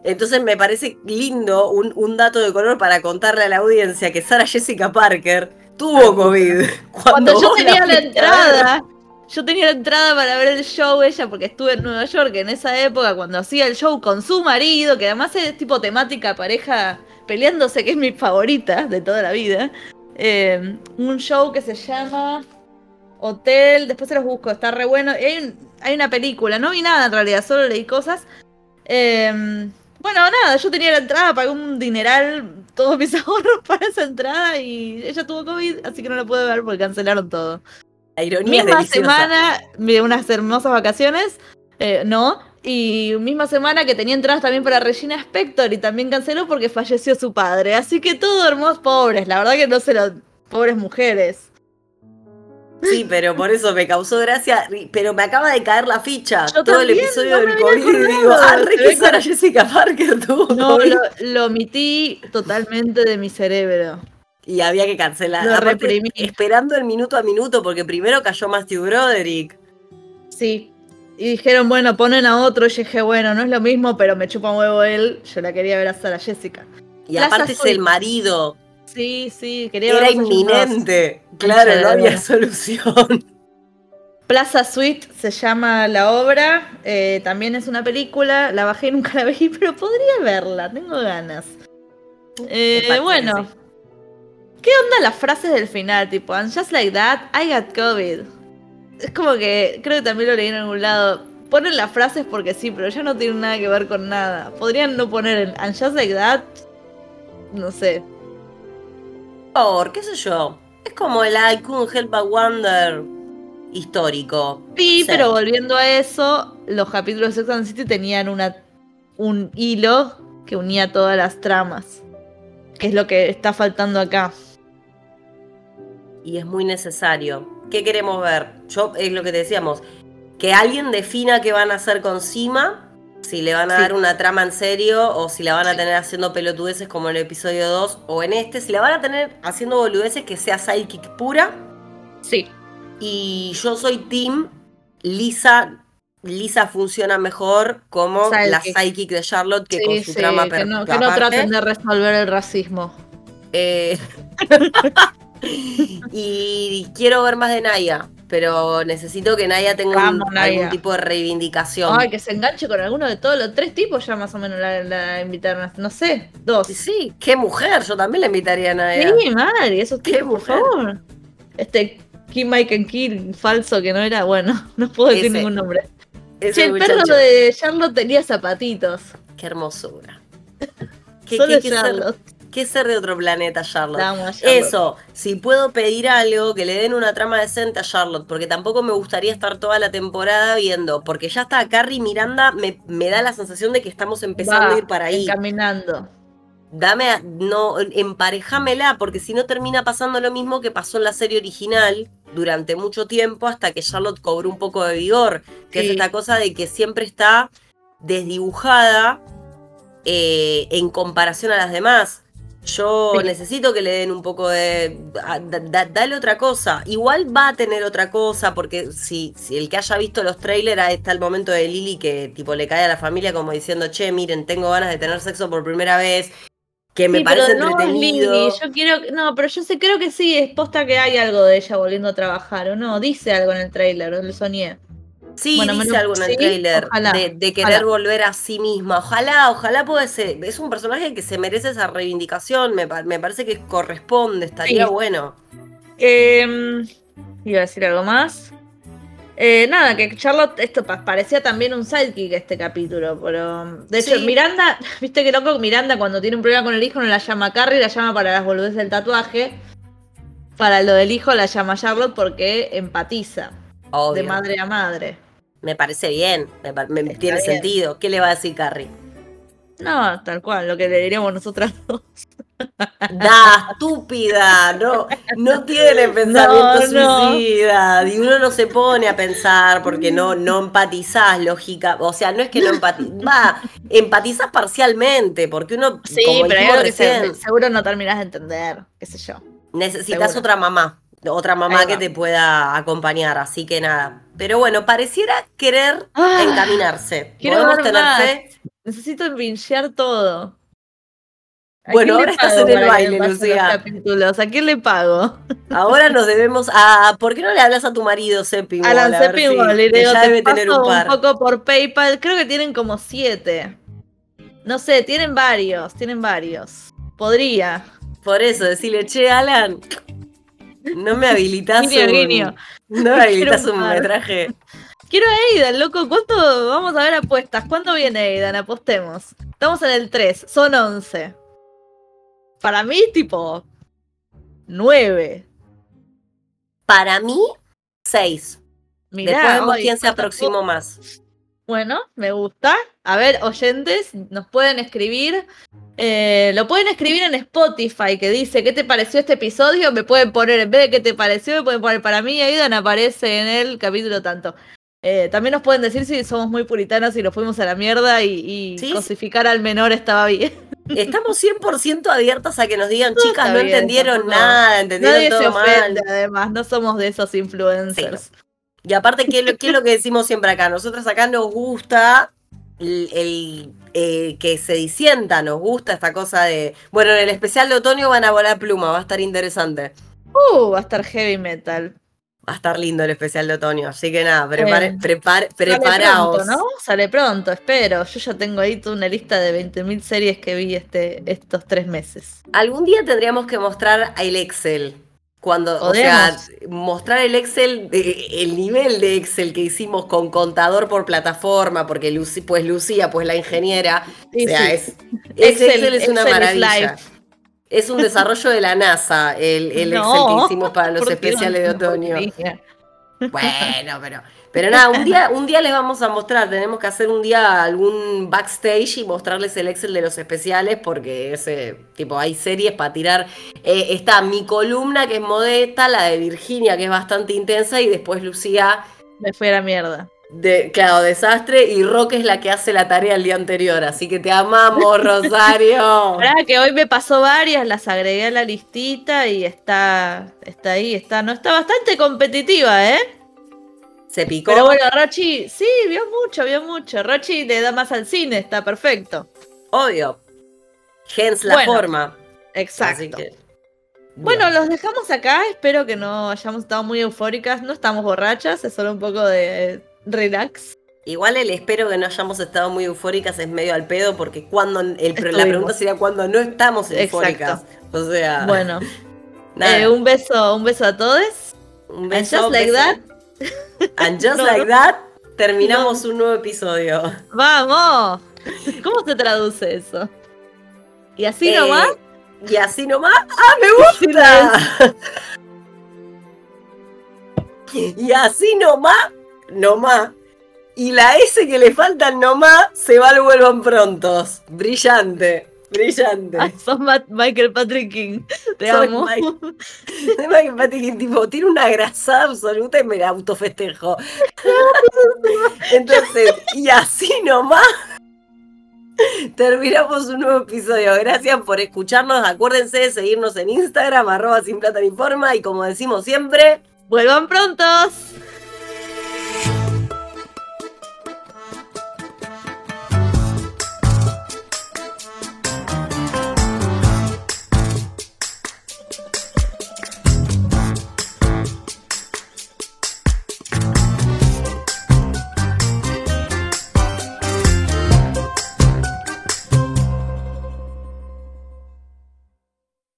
Entonces me parece lindo un, un dato de color para contarle a la audiencia que Sara Jessica Parker tuvo COVID. Cuando, yo tenía la entrada, yo tenía la entrada para ver el show ella porque estuve en Nueva York en esa época cuando hacía el show con su marido, que además es tipo temática pareja peleándose, que es mi favorita de toda la vida. Eh, un show que se llama hotel, después se los busco, está re bueno. Hay, hay una película, no vi nada en realidad, solo leí cosas. Em, bueno, nada, yo tenía la entrada, pagué un dineral, todos mis ahorros para esa entrada y ella tuvo COVID, así que no la pude ver porque cancelaron todo. La ironía misma semana, unas hermosas vacaciones, eh, no, y misma semana que tenía entradas también para Regina Spector y también canceló porque falleció su padre. Así que todo hermosos, pobres, la verdad que no se lo... Pobres mujeres. Sí, pero por eso me causó gracia. Pero me acaba de caer la ficha. todo el episodio del COVID. Y digo, ah, re que Jessica Parker tuvo. No, lo, lo, omití totalmente de mi cerebro. Y había que cancelar. Lo reprimí. Esperando el minuto a minuto, porque primero cayó Matthew Broderick. Sí. Y dijeron, bueno, ponen a otro. Y dije, bueno, no es lo mismo, pero me chupa un huevo él. Yo la quería ver a Sara Jessica. Y aparte es el marido. Sí, sí, quería Era inminente. Claro, no había solución. Plaza Suite se llama la obra. Eh, también es una película. La bajé y nunca la vi, pero podría verla. Tengo ganas. Eh, bueno. ¿Qué onda las frases del final? Tipo, and just like that, I got COVID. Es como que, creo que también lo leí en algún lado. Ponen las frases porque sí, pero ya no tienen nada que ver con nada. Podrían no poner and just like that. No sé, por, qué sé yo. Es como el I couldn't help but wonder histórico. Sí, pero volviendo a eso, los capítulos de Sex and City tenían una, un hilo que unía todas las tramas. Que es lo que está faltando acá. Y es muy necesario. ¿Qué queremos ver? Yo, es lo que decíamos. Que alguien defina qué van a hacer con Sima si le van a dar una trama en serio o si la van a tener haciendo pelotudeces como en el episodio 2 o en este, si la van a tener haciendo boludeces que sea sidekick pura. Sí. Y yo soy Team Lisa. Lisa funciona mejor como la sidekick de Charlotte que con su trama que no, que no traten de resolver el racismo. Eh, y quiero ver más de Naya pero necesito que Naya tenga algún tipo de reivindicación. Ay, que se enganche con alguno de todos los tres tipos ya más o menos la, invitaron, no sé, dos. Sí, qué mujer, yo también la invitaría a Naya. Sí, madre, eso qué por favor. Este Kim Mike Kill falso que no era, bueno, no puedo decir ningún nombre. Sí, el perro de Charlotte tenía zapatitos. Qué hermosura. ¿Qué, Solo Charlotte que ser de otro planeta, Charlotte. Eso, si puedo pedir algo, que le den una trama decente a Charlotte, porque tampoco me gustaría estar toda la temporada viendo, porque ya está Carrie Miranda, me, me da la sensación de que estamos empezando a ir para ahí. Caminando. Dame, no, emparejámela, porque si no termina pasando lo mismo que pasó en la serie original durante mucho tiempo, hasta que Charlotte cobró un poco de vigor, que es esta cosa de que siempre está desdibujada eh, en comparación a las demás. Yo necesito que le den un poco de. dale otra cosa. Igual va a tener otra cosa, porque si, si el que haya visto los trailers, ahí está el momento de Lily que tipo le cae a la familia como diciendo, che, miren, tengo ganas de tener sexo por primera vez. Que me parece pero no entretenido. Yo quiero, no, pero yo sé, creo que sí, es posta que hay algo de ella volviendo a trabajar, ¿o no? Dice algo en el trailer, lo soñé. Sí, dice algo en el trailer de, querer volver a sí misma. Ojalá, ojalá puede ser. Es un personaje que se merece esa reivindicación. Me, parece que corresponde, estaría bueno. Eh, iba a decir algo más. Eh, nada, que Charlotte, esto parecía también un sidekick este capítulo, pero de hecho Miranda, viste que loco, Miranda cuando tiene un problema con el hijo no la llama Carrie, la llama para las boludeces del tatuaje. Para lo del hijo la llama Charlotte porque empatiza. De madre a madre. Me parece bien, me, tiene sentido. ¿Qué le va a decir Carrie? No, tal cual, lo que le diríamos nosotras dos. Da, estúpida, no, no tiene pensamiento suicida. Y uno no se pone a pensar porque no, no empatizás, lógica. O sea, no es que no empatizás, va, empatizás parcialmente, porque uno. Sí, pero que seguro no terminás de entender, qué sé yo. Necesitas otra mamá otra mamá que te pueda acompañar, así que nada. Pero bueno, pareciera querer ah, encaminarse. Quiero ¿Podemos tener fe? Necesito envinchear todo. Bueno, ahora estás en el baile, Lucía. ¿A quién le pago? Ahora nos debemos a. ¿Por qué no le hablas a tu marido, Seppi? A la Seppi le digo, te debe tener un, un poco por PayPal. Creo que tienen como siete. No sé, tienen varios, tienen varios. Podría. Por eso, decirle, che, Alan, no me habilitas No habilitas un metraje. Quiero a Aidan, loco. ¿Cuánto vamos a ver apuestas? ¿Cuándo viene Aidan? Apostemos. Estamos en el 3, son 11. Para mí, tipo. 9. Para mí, 6. Después vemos quién se aproximó más. Bueno, me gusta. A ver, oyentes, nos pueden escribir. Eh, lo pueden escribir en Spotify, que dice, ¿qué te pareció este episodio? Me pueden poner, en vez de qué te pareció, me pueden poner para mí, Aidan aparece en el capítulo tanto. Eh, también nos pueden decir si somos muy puritanos y nos fuimos a la mierda y, cosificar al menor estaba bien. Estamos 100% abiertos a que nos digan, chicas, no entendieron nada, entendieron todo mal. Además, no somos de esos influencers. Y aparte, ¿qué, es lo que decimos siempre acá? Nosotros acá nos gusta el, eh, que se disienta, nos gusta esta cosa de. Bueno, en el especial de otoño van a volar pluma, va a estar interesante. Uh, va a estar heavy metal. Va a estar lindo el especial de otoño, así que nada, prepare, preparaos. Sale pronto, ¿no? Sale pronto, espero. Yo ya tengo ahí toda una lista de 20.000 series que vi este, estos tres meses. Algún día tendríamos que mostrar el Excel cuando, o sea, mostrar el Excel, el nivel de Excel que hicimos con contador por plataforma, porque Lucy, pues Lucía, pues la ingeniera, o sea, es, Excel, es una maravilla. Es, un desarrollo de la NASA, el, Excel que hicimos para los especiales de otoño. Bueno, pero pero nada, un día, un día les vamos a mostrar, tenemos que hacer un día algún backstage y mostrarles el Excel de los especiales, porque ese, tipo, hay series para tirar. Eh, está mi columna, que es modesta, la de Virginia, que es bastante intensa, y después Lucía. Me fue a la mierda. De, claro, desastre, y Roque es la que hace la tarea el día anterior, así que te amamos, Rosario. que hoy me pasó varias, las agregué a la listita y está, está ahí, está, no está bastante competitiva, ¿eh? Se picó. Pero bueno, Rochi, sí, vio mucho, vio mucho. Rochi le da más al cine, está perfecto. Obvio. Gens la forma. Exacto. bueno, los dejamos acá. Espero que no hayamos estado muy eufóricas. No estamos borrachas, es solo un poco de relax. Igual el espero que no hayamos estado muy eufóricas es medio al pedo porque cuando el, la pregunta sería cuando no estamos eufóricas. O sea. Bueno. Eh, un beso, un beso a todos. Un beso. just like that. And just like that, terminamos un nuevo episodio. ¡Vamos! ¿Cómo se traduce eso? ¿Y así eh, nomás? ¿Y así nomás? ¡Ah, me gusta! y así nomás, nomás. Y la S que le falta nomás se va al vuelvan prontos. Brillante. Brillante. Ah, sos Michael Patrick King. Te amo. Michael Patrick King, tipo, tiene una grasada absoluta y me la autofestejo. Entonces, y así nomás. Terminamos un nuevo episodio. Gracias por escucharnos. Acuérdense de seguirnos en Instagram, arroba sin plata ni forma. Y como decimos siempre, vuelvan prontos.